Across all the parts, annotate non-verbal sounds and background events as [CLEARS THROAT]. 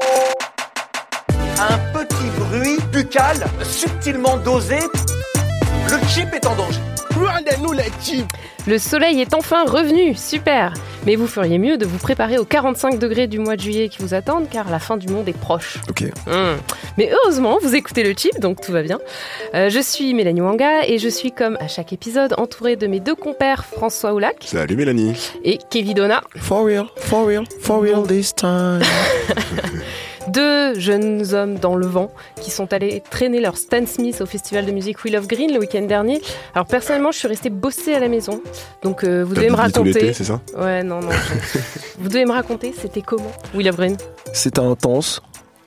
Un petit bruit buccal subtilement dosé. Le chip est en danger. Rendez-nous les chips Le soleil est enfin revenu, super Mais vous feriez mieux de vous préparer aux 45 degrés du mois de juillet qui vous attendent, car la fin du monde est proche. Ok. Hmm. Mais heureusement, vous écoutez le chip, donc tout va bien. Euh, je suis Mélanie Wanga et je suis, comme à chaque épisode, entourée de mes deux compères François Oulac Salut Mélanie. et Kevin Donna, For real, for real, for real this time. [LAUGHS] deux jeunes hommes dans le vent qui sont allés traîner leur Stan Smith au festival de musique Wheel of Green le week-end dernier. Alors personnellement, je suis restée bosser à la maison, donc euh, vous T'as devez me raconter. c'est ça? Ouais, non, non. [LAUGHS] vous devez me raconter, c'était comment Wheel of Green? C'était intense,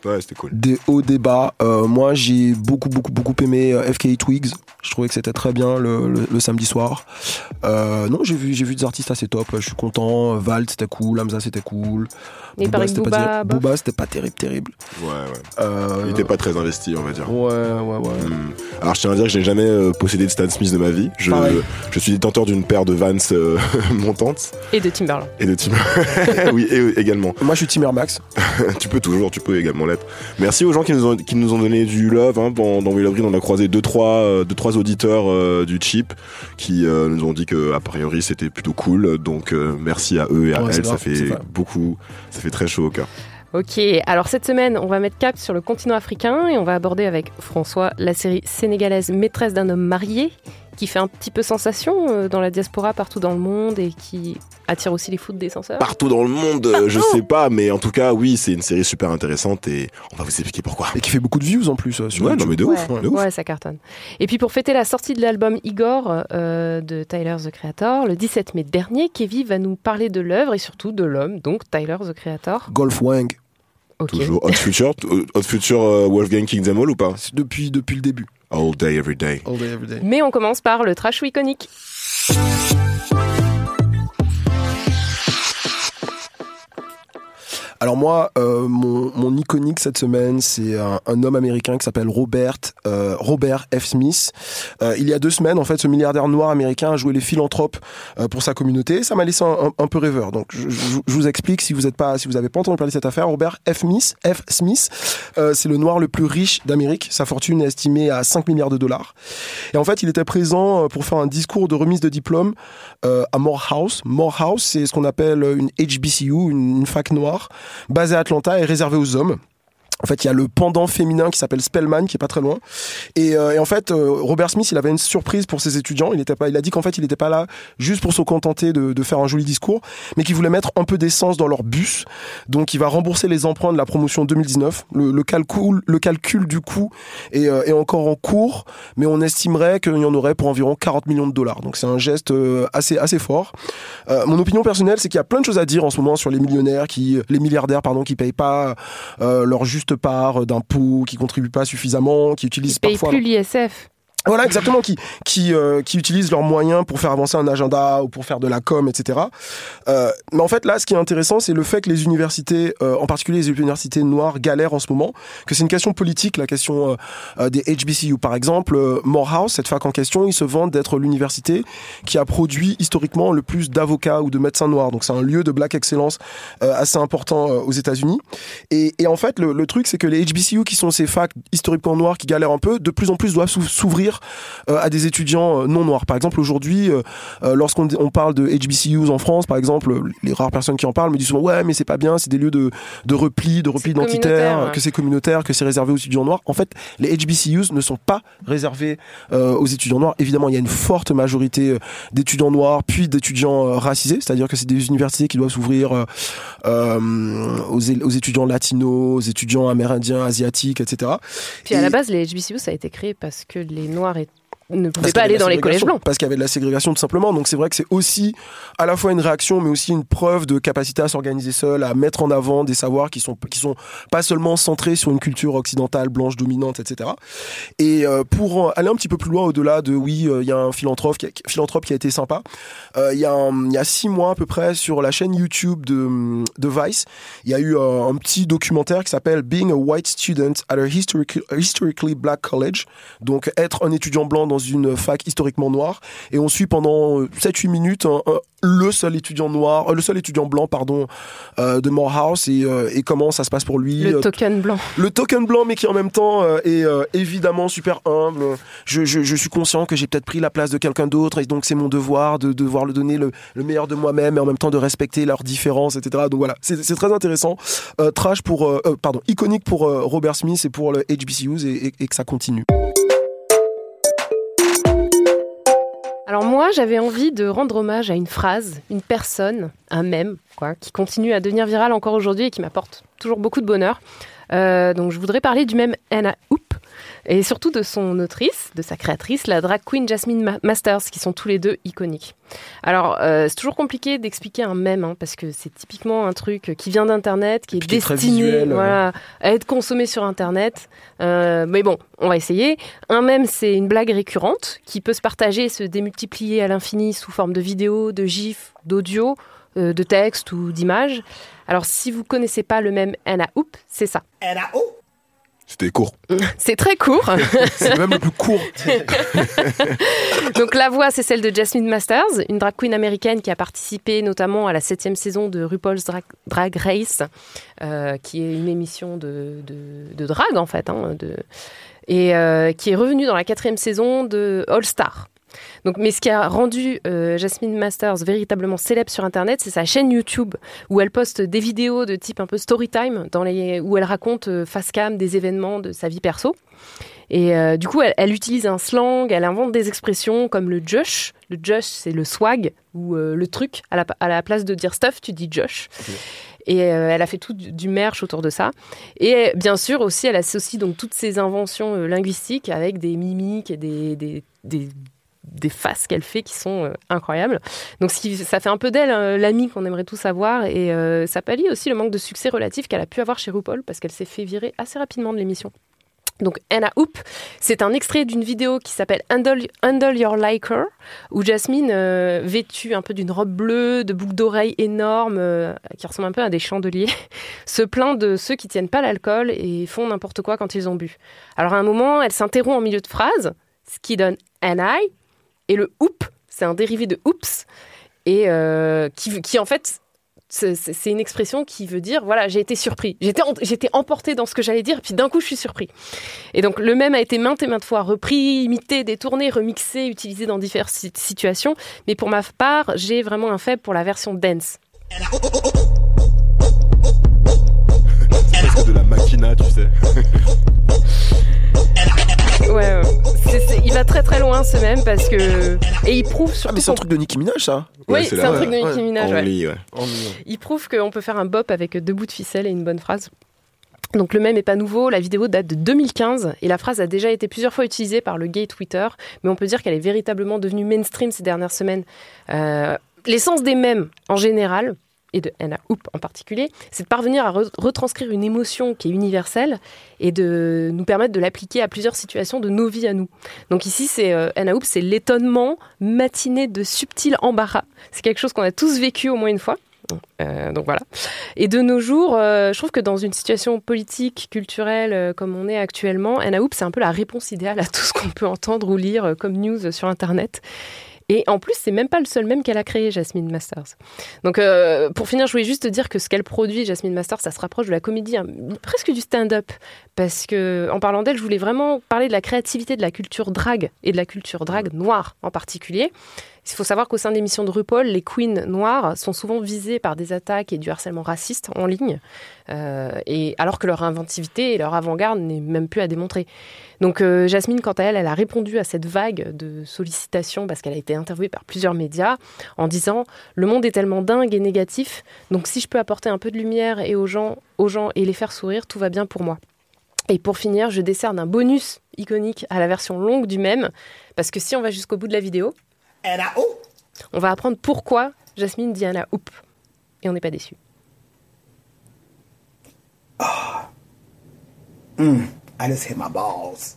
Ouais, c'était cool. des hauts, des bas. Euh, moi, j'ai beaucoup, beaucoup, beaucoup aimé euh, FK Twigs. Je trouvais que c'était très bien le, le- le samedi soir. Euh, non, j'ai vu, j'ai vu des artistes assez top. Je suis content. Val, c'était cool. Hamza, c'était cool. C'était Booba, pas terrible. bof. Booba, c'était pas terrible, terrible. Ouais, ouais. Euh, Il était pas très investi, on va dire. Ouais, ouais, ouais. Hmm. Alors je tiens à dire que je n'ai jamais euh, possédé de Stan Smith de ma vie. Je, je suis détenteur d'une paire de Vans euh, [LAUGHS] montantes Et de Timberland. et de Tim. [LAUGHS] oui, et également. Moi, je suis Team Air Max. [LAUGHS] tu peux toujours, tu peux également Merci aux gens qui nous ont, qui nous ont donné du love. Hein. Dans, dans Green, on a croisé deux trois, euh, deux, trois auditeurs euh, du chip qui euh, nous ont dit que a priori c'était plutôt cool. Donc euh, merci à eux et à Ouais, elles. Ça fait beaucoup, ça fait très chaud au cœur. Ok, alors cette semaine, on va mettre cap sur le continent africain et on va aborder avec François la série sénégalaise Maîtresse d'un homme marié, qui fait un petit peu sensation euh, dans la diaspora partout dans le monde et qui attire aussi les foudres des censeurs. Partout dans le monde, euh, je sais pas, mais en tout cas, oui, c'est une série super intéressante et on va vous expliquer pourquoi. Et qui fait beaucoup de views en plus euh, sur Ouais, non mais de ouais, ouf, de ouf. ouais, ça cartonne. Et puis pour fêter la sortie de l'album Igor euh, de Tyler the Creator, le 17 mai dernier, Kevin va nous parler de l'œuvre et surtout de l'homme, donc Tyler the Creator. Golf Wang. Ok. Toujours Hot Future, Hot Future euh, Wolfgang Kingdom ou pas? Depuis, depuis le début. All day, every day. All day, every day. Mais on commence par le trash iconique. Alors moi, euh, mon, mon iconique cette semaine, c'est un, un homme américain qui s'appelle Robert euh, Robert F. Smith. Euh, il y a deux semaines, en fait, ce milliardaire noir américain a joué les philanthropes euh, pour sa communauté. Ça m'a laissé un, un- peu rêveur. Donc je, je- vous explique si vous êtes pas, si vous avez pas entendu parler de cette affaire. Robert F. Smith, F. Smith, euh, c'est le noir le plus riche d'Amérique. Sa fortune est estimée à 5 milliards de dollars. Et en fait, il était présent euh, pour faire un discours de remise de diplôme à Morehouse. Morehouse, c'est ce qu'on appelle une HBCU, une, une fac noire, basée à Atlanta et réservée aux hommes. En fait, il y a le pendant féminin qui s'appelle Spellman, qui est pas très loin. Et, euh, et en fait, euh, Robert Smith, il avait une surprise pour ses étudiants. Il était pas, il a dit qu'en fait, il n'était pas là juste pour se contenter de, de faire un joli discours, mais qu'il voulait mettre un peu d'essence dans leur bus. Donc, il va rembourser les emprunts de la promotion 2019. Le, le calcul, le calcul du coût est, euh, est encore en cours, mais on estimerait qu'il y en aurait pour environ 40 millions de dollars. Donc, c'est un geste euh, assez, assez fort. Euh, mon opinion personnelle, c'est qu'il y a plein de choses à dire en ce moment sur les millionnaires qui, les milliardaires, pardon, qui payent pas euh, leur juste part d'impôts, qui contribuent pas suffisamment, qui utilisent Il paye parfois plus l'ISF. Voilà, exactement, qui, qui, euh, qui utilisent leurs moyens pour faire avancer un agenda ou pour faire de la com, etc. Euh, mais en fait, là, ce qui est intéressant, c'est le fait que les universités, euh, en particulier les universités noires, galèrent en ce moment, que c'est une question politique, la question euh, euh, des HBCU. Par exemple, euh, Morehouse, cette fac en question, ils se vantent d'être l'université qui a produit historiquement le plus d'avocats ou de médecins noirs. Donc c'est un lieu de black excellence assez important aux États-Unis. Et, et en fait, le, le truc, c'est que les HBCU, qui sont ces facs historiquement noirs qui galèrent un peu, de plus en plus doivent s'ou- s'ouvrir euh, à des étudiants euh, non noirs. Par exemple, aujourd'hui, euh, lorsqu'on on parle de HBCUs en France, par exemple, les rares personnes qui en parlent me disent souvent ouais, mais c'est pas bien, c'est des lieux de, de repli, de repli identitaire, ouais. que c'est communautaire, que c'est réservé aux étudiants noirs. En fait, les HBCUs ne sont pas réservés euh, aux étudiants noirs. Évidemment, il y a une forte majorité d'étudiants noirs, puis d'étudiants euh, racisés, c'est-à-dire que c'est des universités qui doivent s'ouvrir euh, aux, étudiants latinos, aux étudiants amérindiens, asiatiques, etc. Puis à Et- la base, les HBCU, ça a été créé parce que les Noirs ne pouvaient pas aller dans les collèges blancs. Parce qu'il y avait de la ségrégation tout simplement. Donc c'est vrai que c'est aussi à la fois une réaction, mais aussi une preuve de capacité à s'organiser seul, à mettre en avant des savoirs qui sont qui sont pas seulement centrés sur une culture occidentale blanche dominante, etc. Et euh, pour aller un petit peu plus loin au-delà de oui, euh, il y a un philanthrope qui a, philanthrope qui a été sympa. Euh, Il y a un- il y a six mois à peu près sur la chaîne YouTube de de Vice, il y a eu un, petit documentaire qui s'appelle Being a White Student at a historic- Historically Black College. Donc être un étudiant blanc dans une fac historiquement noire. Et on suit pendant 7-8 minutes un- un- le seul étudiant noir, euh, le seul étudiant blanc, pardon, euh, de Morehouse et, euh, et comment ça se passe pour lui. Le Euh, token blanc. le token blanc, mais qui en même temps euh, est euh, évidemment super humble. Je, je, je suis conscient que j'ai peut-être pris la place de quelqu'un d'autre, et donc c'est mon devoir de devoir le donner le, le meilleur de moi-même, et en même temps de respecter leurs différences, etc. Donc voilà, c'est très intéressant. Euh, trash pour, euh, euh, pardon, iconique pour euh, Robert Smith et pour le HBCUs, et, et- et que ça continue. Alors moi, j'avais envie de rendre hommage à une phrase, une personne, un mème, quoi, qui continue à devenir viral encore aujourd'hui et qui m'apporte toujours beaucoup de bonheur. Euh, donc je voudrais parler du mème Anna Hoop et surtout de son autrice, de sa créatrice, la drag queen Jasmine Ma- Masters, qui sont tous les deux iconiques. Alors euh, c'est toujours compliqué d'expliquer un mème hein, parce que c'est typiquement un truc qui vient d'internet, qui est Puis qui est très destiné visuel, voilà, à être consommé sur internet. Euh, mais bon, on va essayer. Un mème, c'est une blague récurrente qui peut se partager et se démultiplier à l'infini sous forme de vidéos, de gifs, d'audio, euh, de textes ou d'images. Alors, si vous connaissez pas le mème Anna Hoop, c'est ça. C'était court. [LAUGHS] C'est très court. [LAUGHS] C'est même le plus court. [LAUGHS] Donc, la voix, c'est celle de Jasmine Masters, une drag queen américaine qui a participé notamment à la septième saison de RuPaul's Drag, Drag Race, euh, qui est une émission de, de, de drag, en fait, hein, de, et euh, qui est revenue dans la quatrième saison de All Star. Donc, mais ce qui a rendu euh, Jasmine Masters véritablement célèbre sur Internet, c'est sa chaîne YouTube où elle poste des vidéos de type un peu story time, dans les, où elle raconte euh, face cam des événements de sa vie perso. Et euh, du coup, elle, elle utilise un slang, elle invente des expressions comme le Josh. Le Josh, c'est le swag ou euh, le truc. À la, à la place de dire stuff, tu dis Josh. Et euh, elle a fait tout du, du merch autour de ça. Et bien sûr aussi, elle associe donc toutes ces inventions euh, linguistiques avec des mimiques et des, des, des, des faces qu'elle fait qui sont euh, incroyables. Donc ça fait un peu d'elle euh, l'amie qu'on aimerait tous avoir. Et euh, ça pallie aussi le manque de succès relatif qu'elle a pu avoir chez RuPaul parce qu'elle s'est fait virer assez rapidement de l'émission. Donc Anna Hoop, c'est un extrait d'une vidéo qui s'appelle Handle, Your Liker, où Jasmine, euh, vêtue un peu d'une robe bleue, de boucles d'oreilles énormes, qui ressemblent un peu à des chandeliers, [LAUGHS] se plaint de ceux qui tiennent pas l'alcool et font n'importe quoi quand ils ont bu. Alors à un moment, elle s'interrompt en milieu de phrase, ce qui donne an I, et le hoop, c'est un dérivé de oops, et euh, qui, qui en fait c'est une expression qui veut dire voilà j'ai été surpris. J'étais j'étais emporté dans ce que j'allais dire puis d'un coup je suis surpris. Et donc le même a été maintes et maintes fois repris imité détourné remixé utilisé dans diverses si- situations. Mais pour ma part j'ai vraiment un faible pour la version dance. De la machina, tu sais? [LAUGHS] ouais, ouais. C'est- c'est- il va très très loin ce même parce que et il prouve Ah, surtout mais c'est un truc de Nicki Minaj, ça oui c'est c'est un truc de Nicki Minaj ouais. Only, ouais. Il prouve qu'on peut faire un bop avec deux bouts de ficelle et une bonne phrase. Donc le même est pas nouveau, la vidéo date de 2015 et la phrase a déjà été plusieurs fois utilisée par le gay Twitter, mais on peut dire qu'elle est véritablement devenue mainstream ces dernières semaines. Euh, L'essence des mèmes en général, et de Anna Hoop en particulier, c'est de parvenir à re- retranscrire une émotion qui est universelle et de nous permettre de l'appliquer à plusieurs situations de nos vies à nous. Donc ici, c'est euh, Anna Hoop, c'est l'étonnement matiné de subtil embarras. C'est quelque chose qu'on a tous vécu au moins une fois. Euh, donc voilà. Et de nos jours, euh, je trouve que dans une situation politique, culturelle comme on est actuellement, Anna Hoop, c'est un peu la réponse idéale à tout ce qu'on peut entendre ou lire comme news sur Internet. Et en plus, c'est même pas le seul même qu'elle a créé, Jasmine Masters. Donc, euh, pour finir, je voulais juste te dire que ce qu'elle produit, Jasmine Masters, ça se rapproche de la comédie, hein, presque du stand-up. Parce que, en parlant d'elle, je voulais vraiment parler de la créativité de la culture drague et de la culture drague noire en particulier. Il faut savoir qu'au sein des missions de RuPaul, les queens noires sont souvent visées par des attaques et du harcèlement raciste en ligne, euh, et alors que leur inventivité et leur avant-garde n'est même plus à démontrer. Donc euh, Jasmine, quant à elle, elle a répondu à cette vague de sollicitations parce qu'elle a été interviewée par plusieurs médias en disant le monde est tellement dingue et négatif, donc si je peux apporter un peu de lumière et aux gens, aux gens et les faire sourire, tout va bien pour moi. Et pour finir, je décerne un bonus iconique à la version longue du même, parce que si on va jusqu'au bout de la vidéo, on va apprendre pourquoi Jasmine dit Anna Hoop. Et on n'est pas déçu. I just hit my balls.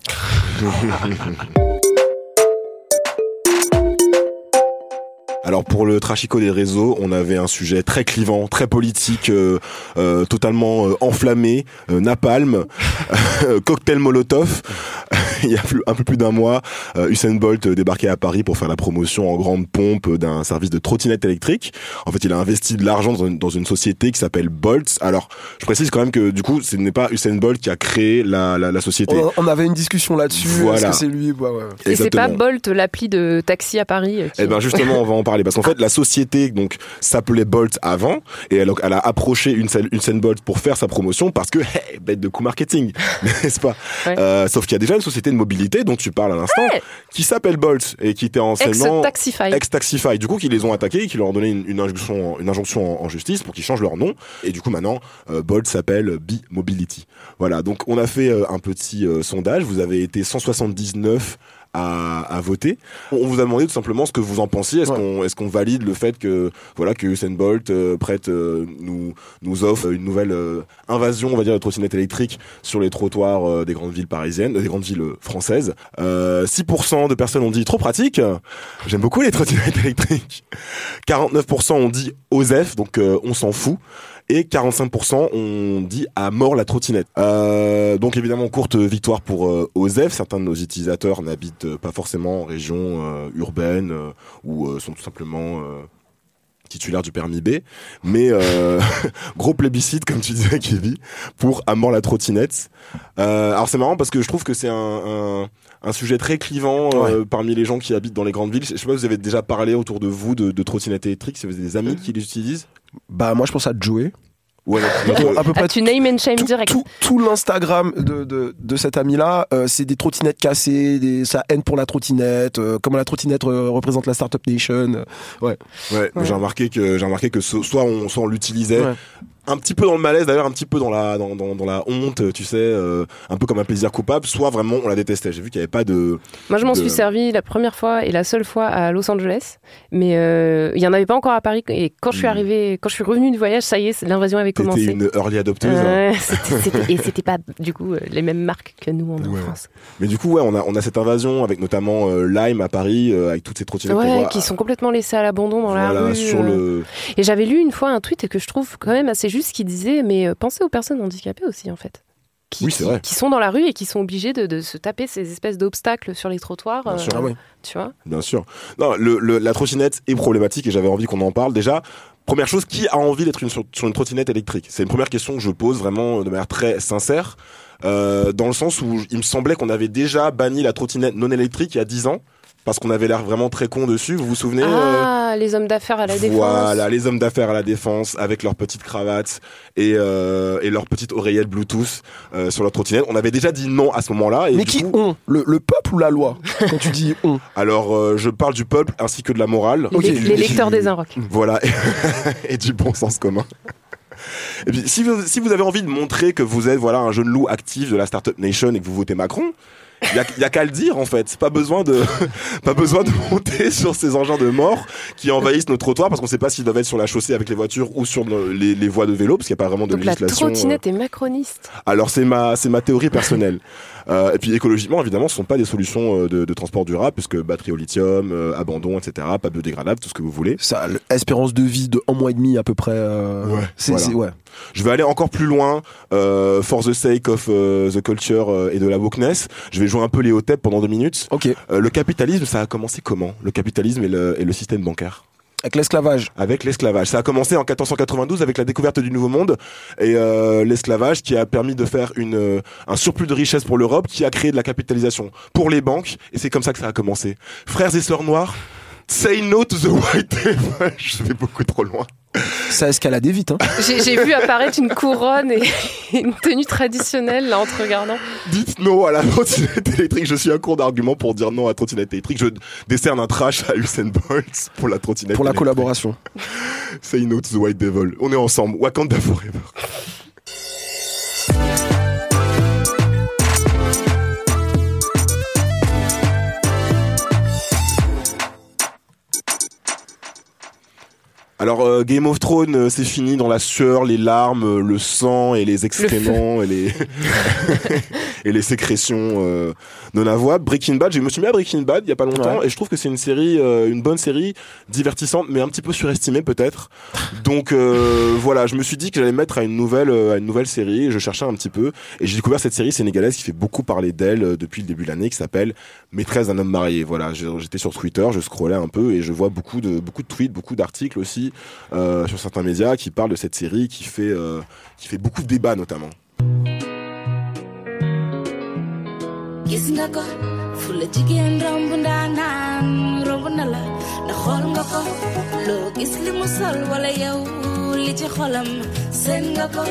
Alors pour le trachico des réseaux, on avait un sujet très clivant, très politique, euh, euh, totalement euh, enflammé, euh, napalm, [LAUGHS] cocktail Molotov. [LAUGHS] Il y a un peu plus d'un mois, euh, Usain Bolt débarquait à Paris pour faire la promotion en grande pompe d'un service de trottinette électrique. En fait, il a investi de l'argent dans une, dans une société qui s'appelle Bolt. Alors, je précise quand même que du coup, ce n'est pas Usain Bolt qui a créé la, la, la société. On, on avait une discussion là-dessus. Voilà. Est-ce que c'est lui ouais, ouais. Et c'est pas. Bolt, l'appli de taxi à Paris. qui- Eh ben justement, on va en parler [LAUGHS] parce qu'en fait, la société donc s'appelait Bolt avant et elle, elle a approché une scène, une scène Bolt pour faire sa promotion parce que [LAUGHS] hey, bête de coup marketing, [LAUGHS] n'est-ce pas? Ouais. Euh, Sauf qu'il y a déjà une société de mobilité dont tu parles à l'instant Ouais. qui s'appelle Bolt et qui était enseignement Ex-Taxify. ex-Taxify. Du coup, qui les ont attaqués et qui leur ont donné une, une injonction, une injonction en, en justice pour qu'ils changent leur nom. Et du coup, maintenant, euh, Bolt s'appelle B-Mobility. Voilà. Donc, on a fait euh, un petit sondage. Vous avez été 179 à, à voter. On vous a demandé tout simplement ce que vous en pensiez. Est-ce Ouais. qu'on est-ce qu'on valide le fait que voilà que Usain Bolt euh, prête euh, nous nous offre une nouvelle euh, invasion, on va dire, de trottinettes électriques sur les trottoirs des grandes villes parisiennes, des grandes villes françaises. Euh, 6% de personnes ont dit trop pratique. J'aime beaucoup les trottinettes [LAUGHS] électriques. 49% ont dit OSEF, donc on s'en fout. Et 45% ont dit à mort la trottinette. Euh, donc évidemment courte victoire pour euh, OSEF. Certains de nos utilisateurs n'habitent euh, pas forcément en région euh, urbaine euh, ou euh, sont tout simplement euh, titulaires du permis B. Mais euh, [LAUGHS] gros plébiscite, comme tu disais, Kevin, pour à mort la trottinette. Euh, alors c'est marrant parce que je trouve que c'est un, un, un sujet très clivant euh, parmi les gens qui habitent dans les grandes villes. Je sais pas, vous avez déjà parlé autour de vous de, de trottinettes électriques, si vous avez des amis qui les utilisent Bah, moi, je pense à Joey. Ouais, à peu Ah, près tu name and shame tout, direct. tout, tout l'Instagram de, de, de cet ami-là, euh, c'est des trottinettes cassées, des, sa haine pour la trottinette, euh, comment la trottinette euh, représente la Startup Nation. ouais. Ouais, Ouais. j'ai remarqué que j'ai remarqué que so- soit on soit on l'utilisait Ouais. Un petit peu dans le malaise d'ailleurs, un petit peu dans la dans, dans, dans la honte, tu sais, euh, un peu comme un plaisir coupable, soit vraiment on la détestait. J'ai vu qu'il y avait pas de Moi, je m'en de- suis servi la première fois et la seule fois à Los Angeles, mais euh, il y en avait pas encore à Paris. Et quand je suis Mm. arrivée, quand je suis revenue du voyage, ça y est, l'invasion avait commencé. une early adopteuse. hein. Ouais, c'était- c'était- et c'était pas du coup euh, les mêmes marques que nous Ouais. en France. Mais du coup, ouais, on a on a cette invasion avec notamment euh, Lime à Paris euh, avec toutes ces trottinettes Ouais, qui sont complètement laissés à l'abandon dans voilà, la rue. sur euh. le Et j'avais lu une fois un tweet que je trouve quand même assez juste qui disait mais euh, pensez aux personnes handicapées aussi en fait. Qui, Oui, c'est qui- vrai. qui sont dans la rue et qui sont obligés de, de se taper ces espèces d'obstacles sur les trottoirs. Bien euh, sûr. Ah ouais. Tu vois Bien sûr. Non, le, le- la trottinette est problématique et j'avais envie qu'on en parle. Déjà, première chose, qui a envie d'être sur, sur une trottinette électrique? C'est une première question que je pose vraiment de manière très sincère, euh, dans le sens où il me semblait qu'on avait déjà banni la trottinette non électrique il y a 10 ans, parce qu'on avait l'air vraiment très con dessus. Vous vous souvenez euh, Ah, les hommes d'affaires à la défense. Voilà, les hommes d'affaires à la défense avec leurs petites cravates et, euh, et leurs petites oreillettes Bluetooth euh, sur leur trottinette. On avait déjà dit non à ce moment-là. et Mais qui coup- ont? Le, le peuple ou la loi Quand tu dis [LAUGHS] on? Alors, euh, je parle du peuple ainsi que de la morale. Les, Ok. les Du- lecteurs des Inrocks. Voilà, [LAUGHS] et du bon sens commun. Et puis, si vous, si vous avez envie de montrer que vous êtes voilà un jeune loup actif de la Startup Nation et que vous votez Macron, il y a, y a qu'à le dire en fait. Pas besoin de, [LAUGHS] pas besoin de monter sur ces engins de mort qui envahissent nos trottoirs parce qu'on sait pas s'ils doivent être sur la chaussée avec les voitures ou sur nos- les, les voies de vélo parce qu'il n'y a pas vraiment de Donc la législation. euh. trottinette est macroniste. Alors c'est ma c'est ma théorie personnelle. [LAUGHS] Euh, et puis écologiquement évidemment ce sont pas des solutions euh, de, de transport durable puisque batterie au lithium, euh, abandon etc. Pas biodégradable tout ce que vous voulez. Ça, l'espérance de vie de un mois et demi à peu près. euh, Ouais, c'est, voilà. c'est- ouais. Je vais aller encore plus loin euh, for the sake of euh, the culture euh, et de la wokeness. Je vais jouer un peu les Hotep pendant deux minutes. Ok. Euh, le capitalisme ça a commencé comment? Le capitalisme et le, et le système bancaire Avec l'esclavage. avec l'esclavage. Ça a commencé en 1492 avec la découverte du Nouveau Monde et euh, l'esclavage qui a permis de faire une euh, un surplus de richesse pour l'Europe, qui a créé de la capitalisation pour les banques et c'est comme ça que ça a commencé. Frères et sœurs noirs, say no to the [LAUGHS] white devil. Je vais beaucoup trop loin. Ça a escaladé vite. Hein. J'ai j'ai vu apparaître une couronne et [LAUGHS] une tenue traditionnelle là en te regardant. Dites non à la trottinette électrique. Je suis un cours d'argument pour dire non à la trottinette électrique. Je décerne un trash à Usain Bolt pour la trottinette. Pour la électrique. collaboration. Say no to the white devil. On est ensemble. Wakanda forever. Alors euh, Game of Thrones, euh, c'est fini dans la sueur, les larmes, euh, le sang et les excréments et les [LAUGHS] et les sécrétions non avouables. Breaking Bad, je me suis mis à Breaking Bad il y a pas longtemps et je trouve que c'est une série, une bonne série, divertissante mais un petit peu surestimée peut-être. Donc voilà, je me suis dit que j'allais me mettre à une nouvelle à une nouvelle série. et Je cherchais un petit peu et j'ai découvert cette série sénégalaise qui fait beaucoup parler d'elle depuis le début de l'année, qui s'appelle Maîtresse d'un homme marié. Voilà, j'étais sur Twitter, je scrollais un peu et je vois beaucoup de beaucoup de tweets, beaucoup d'articles aussi euh, sur certains médias qui parlent de cette série qui fait euh, qui fait beaucoup de débats notamment. Xool nga ko loo gis li mu sol wala yow li ci xolam seen nga ko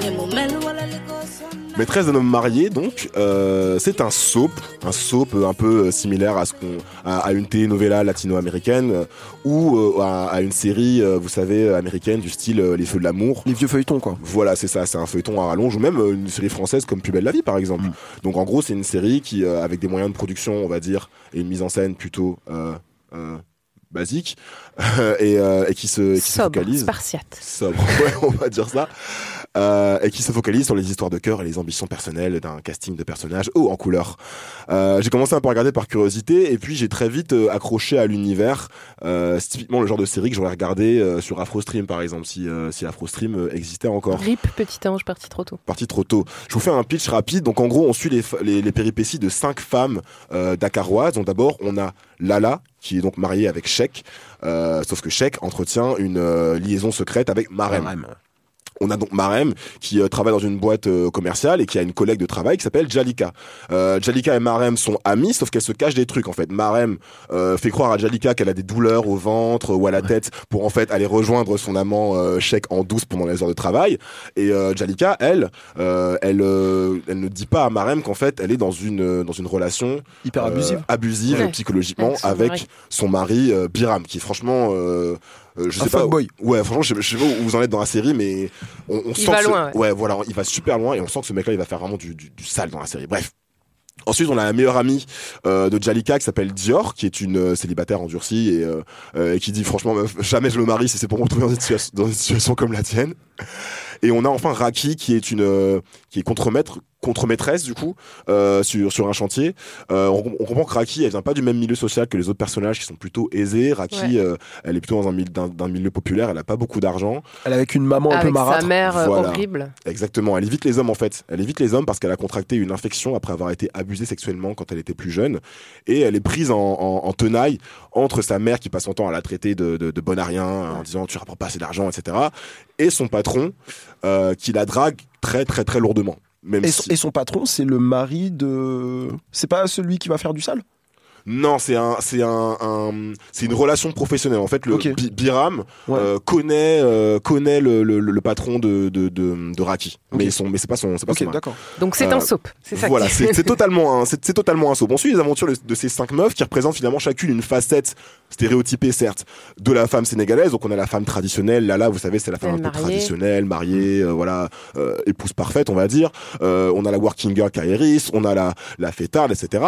ni mu mel wala li ko sonal Maîtresse d'un homme marié, donc, euh, c'est un soap, un soap un peu euh, similaire à ce qu'on, à, à une telenovela latino-américaine euh, ou euh, à, à une série, vous savez, américaine du style euh, Les Feux de l'amour. Les vieux feuilletons, quoi. Voilà, c'est ça, c'est un feuilleton à rallonge ou même une série française comme Plus belle la vie, par exemple. Donc, en gros, c'est une série qui, euh, avec des moyens de production, on va dire, et une mise en scène plutôt euh, euh, basique, et, euh, et qui se, qui se Sobre, focalise spartiate. sobre, [LAUGHS] ouais, on va dire ça, euh, et qui se focalise sur les histoires de cœur et les ambitions personnelles d'un casting de personnages haut en couleur. Euh, j'ai commencé un peu à regarder par curiosité, et puis j'ai très vite euh, accroché à l'univers. Euh, c'est typiquement le genre de série que j'aurais regardé euh, sur AfroStream, par exemple, si, euh, si AfroStream euh, existait encore. Rip, petit ange, parti trop tôt. Parti trop tôt. Je vous fais un pitch rapide. Donc en gros, on suit les, les, les péripéties de cinq femmes euh, dakaroises. Donc d'abord, on a Lala, qui est donc mariée avec Sheik. Euh, sauf que Sheik entretient une euh, liaison secrète avec Marem. On a donc Marem qui euh, travaille dans une boîte euh, commerciale et qui a une collègue de travail qui s'appelle Jalika. Euh, Jalika et Marem sont amis, sauf qu'elles se cachent des trucs en fait. Marem euh, fait croire à Jalika qu'elle a des douleurs au ventre ou à la tête pour en fait aller rejoindre son amant euh, Sheik en douce pendant les heures de travail. Et euh, Jalika, elle, euh, elle, euh, elle ne dit pas à Marem qu'en fait elle est dans une euh, dans une relation Hyper euh, abusive. abusive Ouais. psychologiquement Avec son avec mari. son mari euh, Biram, qui est franchement euh, je Un sais pas. fuckboy. Ouais, franchement, je sais, je sais pas où vous en êtes dans la série, mais on, on Il sent va que ce- loin, ouais. voilà, il va super loin et on sent que ce mec-là, il va faire vraiment du, du, du sale dans la série. Bref. Ensuite, on a la meilleure amie euh, de Jalika qui s'appelle Dior, qui est une euh, célibataire endurcie et, euh, euh, et qui dit franchement, meuf, jamais je me marie si c'est pour me retrouver dans une, situation, dans une situation comme la tienne. Et on a enfin Raki qui est une euh, qui est contremaître contre-maîtresse du coup euh, sur sur un chantier. Euh, on, on comprend que Raki elle vient pas du même milieu social que les autres personnages qui sont plutôt aisés. Raki Ouais. euh, elle est plutôt dans un milieu d'un d'un milieu populaire. Elle a pas beaucoup d'argent. Elle est avec une maman un peu Avec marâtre. sa mère euh, Voilà. horrible. Exactement. Elle évite les hommes en fait. Elle évite les hommes parce qu'elle a contracté une infection après avoir été abusée sexuellement quand elle était plus jeune. Et elle est prise en, en, en tenaille entre sa mère qui passe son temps à la traiter de, de, de bon à rien en disant tu rapportes pas assez d'argent, etc. Et son patron euh, qui la drague très très très lourdement. Même Et si- son, et son patron, c'est le mari de. C'est pas celui qui va faire du sale? Non, c'est un, c'est un, un- c'est une relation professionnelle. En fait, le Biram Ouais. euh, connaît, euh, connaît le, le, le patron de, de, de, de Raki. Mais son, mais c'est pas son, c'est pas son Ok, mari. d'accord. Donc c'est Euh, un soap. C'est ça. Voilà, c'est c'est [LAUGHS] totalement un, c'est c'est totalement un saut. On suit les aventures de, de ces cinq meufs qui représentent finalement chacune une facette stéréotypée certes de la femme sénégalaise. Donc on a la femme traditionnelle. Là là, vous savez, c'est la femme un peu mariée. traditionnelle, mariée, euh, voilà, euh, épouse parfaite, on va dire. Euh, on a la working girl carriériste, on a la la fêtarde, etc.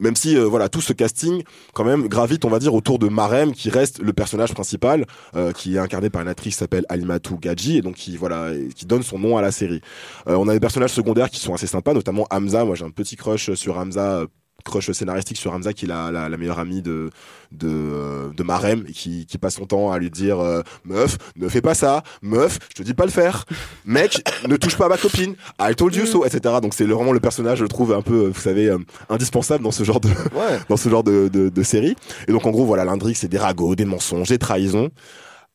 Même si euh, voilà tout ce casting quand même gravite on va dire autour de Marem qui reste le personnage principal euh, qui est incarné par une actrice qui s'appelle Alimatou Gadji et donc qui voilà qui donne son nom à la série. Euh, on a des personnages secondaires qui sont assez sympas notamment Hamza moi j'ai un petit crush sur Hamza euh, crush scénaristique sur Hamza qui est la, la, la meilleure amie de de, euh, de Marem et qui, qui passe son temps à lui dire euh, meuf ne fais pas ça meuf je te dis pas le faire mec ne touche pas à ma copine I told you so etc donc c'est vraiment le personnage je le trouve un peu euh, vous savez euh, indispensable dans ce genre de Ouais. [LAUGHS] dans ce genre de, de, de série. Et donc en gros voilà l'intrigue c'est des ragots, des mensonges, des trahisons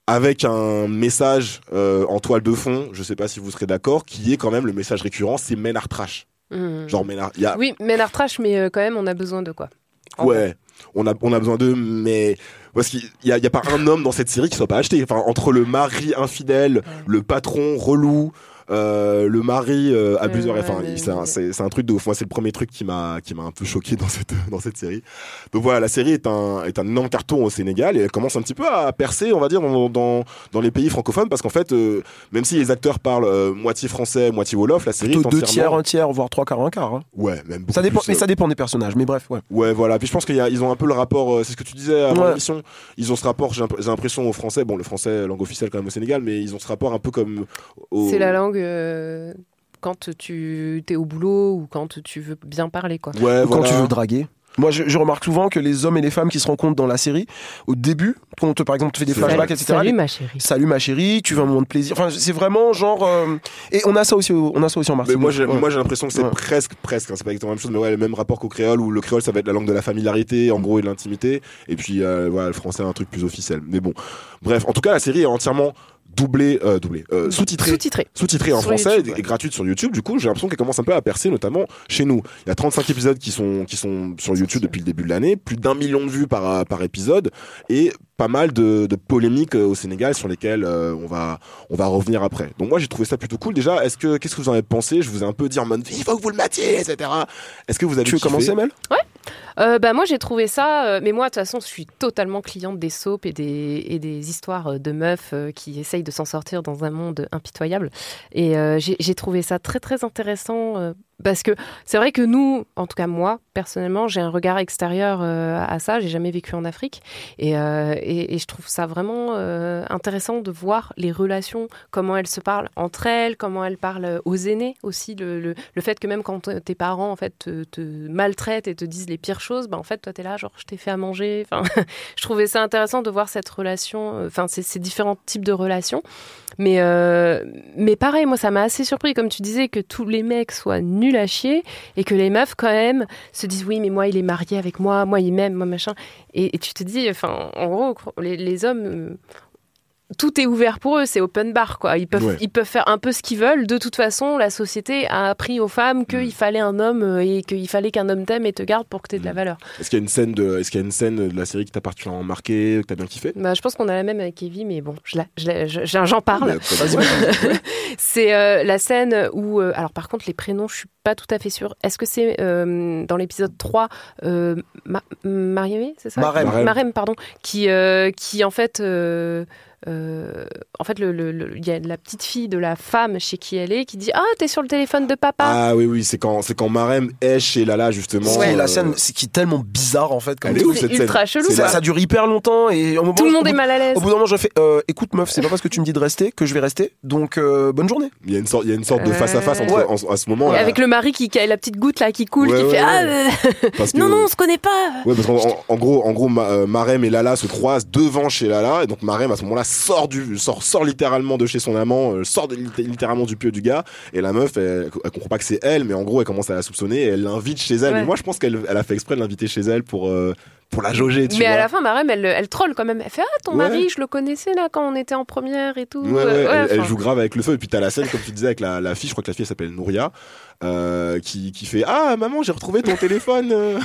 avec un message euh, en toile de fond, je sais pas si vous serez d'accord, qui est quand même le message récurrent, c'est Trash. Hmm. Genre Ménard, il y a Oui, Ménard Trash, mais euh, quand même, on a besoin de quoi En ouais, on a on a besoin d'eux mais parce qu'il y a, y a pas un homme dans cette série qui soit pas acheté. Enfin entre le mari infidèle, le patron relou, euh, le mari euh, abuseur. ouais, Enfin, mais- c'est un, c'est- c'est un truc de ouf. Moi, c'est le premier truc qui m'a qui m'a un peu choqué dans cette [LAUGHS] dans cette série. Donc voilà, la série est un est un énorme carton au Sénégal et elle commence un petit peu à percer, on va dire, dans dans, dans les pays francophones parce qu'en fait, euh, même si les acteurs parlent euh, moitié français, moitié wolof, la série Plutôt est deux tiers, un tiers, voire trois quarts, un quart. hein. ouais, même beaucoup Ça dépend, plus, mais euh, ça dépend des personnages. Mais bref, ouais. Ouais, voilà. Puis je pense qu'ils ont un peu le rapport, euh, c'est ce que tu disais avant Ouais. l'émission. Ils ont ce rapport, j'ai l'imp- j'ai l'impression, au français. Bon, le français, langue officielle quand même au Sénégal, mais ils ont ce rapport un peu comme. Au... C'est la langue euh, quand tu es au boulot ou quand tu veux bien parler, quoi. Ouais, Ou quand tu veux draguer. Moi, je, je remarque souvent que les hommes et les femmes qui se rencontrent dans la série, au début, quand on te, par exemple, te fait des flashbacks, etc. Salut les- ma chérie. Salut ma chérie, tu veux un moment de plaisir. Enfin, c'est vraiment genre. euh, Et on a ça aussi, au- on a ça aussi en Mais Martinique. moi, j'ai, Ouais. moi, j'ai l'impression que c'est Ouais. presque, presque, hein, c'est pas exactement la même chose, mais ouais, le même rapport qu'au créole, où le créole, ça va être la langue de la familiarité, en gros, et de l'intimité, et puis, euh, voilà, le français, un truc plus officiel. Mais bon. Bref, en tout cas, la série est entièrement doublée, euh, doublée, euh, sous-titrée. Sous-titré. sous-titrée en Sur français YouTube, et ouais. gratuite sur YouTube. Du coup, j'ai l'impression qu'elle commence un peu à percer, notamment chez nous. Il y a 35 épisodes qui sont qui sont sur YouTube depuis le début de l'année, plus d'un million de vues par par épisode et pas mal de, de polémiques euh, au Sénégal sur lesquelles euh, on va on va revenir après. Donc moi, j'ai trouvé ça plutôt cool. Déjà, est-ce que qu'est-ce que vous en avez pensé? Je vous ai un peu dit en mode il faut que vous le mettiez, etc. Est-ce que vous avez Tu veux commencer, Mel? Euh, bah, moi, j'ai trouvé ça. euh, mais moi, de toute façon, je suis totalement cliente des soaps et des, et des histoires euh, de meufs qui essayent de s'en sortir dans un monde impitoyable. Et j'ai trouvé ça très, très intéressant. Parce que c'est vrai que nous, en tout cas moi, personnellement, j'ai un regard extérieur euh, à ça. J'ai jamais vécu en Afrique. Et, euh, et, je trouve ça vraiment euh, intéressant de voir les relations, comment elles se parlent entre elles, comment elles parlent aux aînés aussi. Le, le, le fait que même quand tes parents en fait, te, te maltraitent et te disent les pires choses, bah, en fait, toi, tu es là, genre, je t'ai fait à manger. Enfin, [LAUGHS] je trouvais ça intéressant de voir cette relation, enfin, ces, différents types de relations. Mais, mais pareil, moi, ça m'a assez surpris, comme tu disais, que tous les mecs soient nuls à chier et que les meufs, quand même, se disent oui, mais moi, il est marié avec moi, moi, il m'aime, moi, machin. Et, et tu te dis, enfin, en gros, les, les hommes. Tout est ouvert pour eux, c'est open bar quoi. Ils peuvent, Ouais. ils peuvent faire un peu ce qu'ils veulent. De toute façon, la société a appris aux femmes qu'il fallait un homme euh, et qu'il fallait qu'un homme t'aime et te garde pour que tu aies de la valeur. Est-ce qu'il y a une scène de est-ce qu'il y a une scène de la série qui t'a particulièrement marqué, que t'as bien kiffé? Bah, je pense qu'on a la même avec Evie, mais bon, je la- je la- je- j'en parle. [LAUGHS] C'est euh, la scène où. euh, alors, par contre, les prénoms, je suis pas tout à fait sûre. Est-ce que c'est euh, dans l'épisode 3, euh, Ma- Mariamé, c'est ça? Marème. Marème. Marème, pardon. Qui, euh, qui en fait. Euh, en fait, le- le- le- il y a la petite fille de la femme chez qui elle est qui dit Ah, t'es sur le téléphone de papa. Ah oui oui, c'est quand c'est quand Marem est chez Lala justement. Ce qui est euh, la scène, c'est qui est tellement bizarre en fait. Comme Elle est c'est cette ultra scène. chelou. C'est ça, dure hyper longtemps et au moment, Tout le monde au est bout- mal à l'aise. Au bout d'un moment, je fais euh, écoute meuf, c'est pas parce que tu me dis de rester que je vais rester. Donc euh, bonne journée. Il y a une sorte il y a une sorte de face à face entre Ouais. en- à ce moment Et là. avec le mari qui, qui a la petite goutte là qui coule, Ouais, qui ouais, fait ouais. Ah, [LAUGHS] que- non, non, on se connaît pas. Ouais, parce qu'en en, en gros, en gros, Ma- Marem et Lala se croisent devant chez Lala, et donc Marem à ce moment-là sort du, sort, sort littéralement de chez son amant, euh, sort de- littéralement du pieu du gars, et la meuf, elle, elle comprend pas que c'est elle, mais en gros, elle commence à la soupçonner, et elle l'invite chez elle. Ouais. Mais moi, je pense qu'elle elle a fait exprès de l'inviter chez elle pour, euh, pour la jauger, tu Mais vois. à la fin, Marème, elle, elle troll quand même. Elle fait Ah, ton Ouais. mari, je le connaissais là quand on était en première et tout. Ouais, ouais, Euh, elle, joue grave avec le feu. Et puis t'as la scène, comme tu disais, avec la, la fille, je crois que la fille elle s'appelle Nouria, euh, qui, qui fait Ah, maman, j'ai retrouvé ton téléphone. [LAUGHS]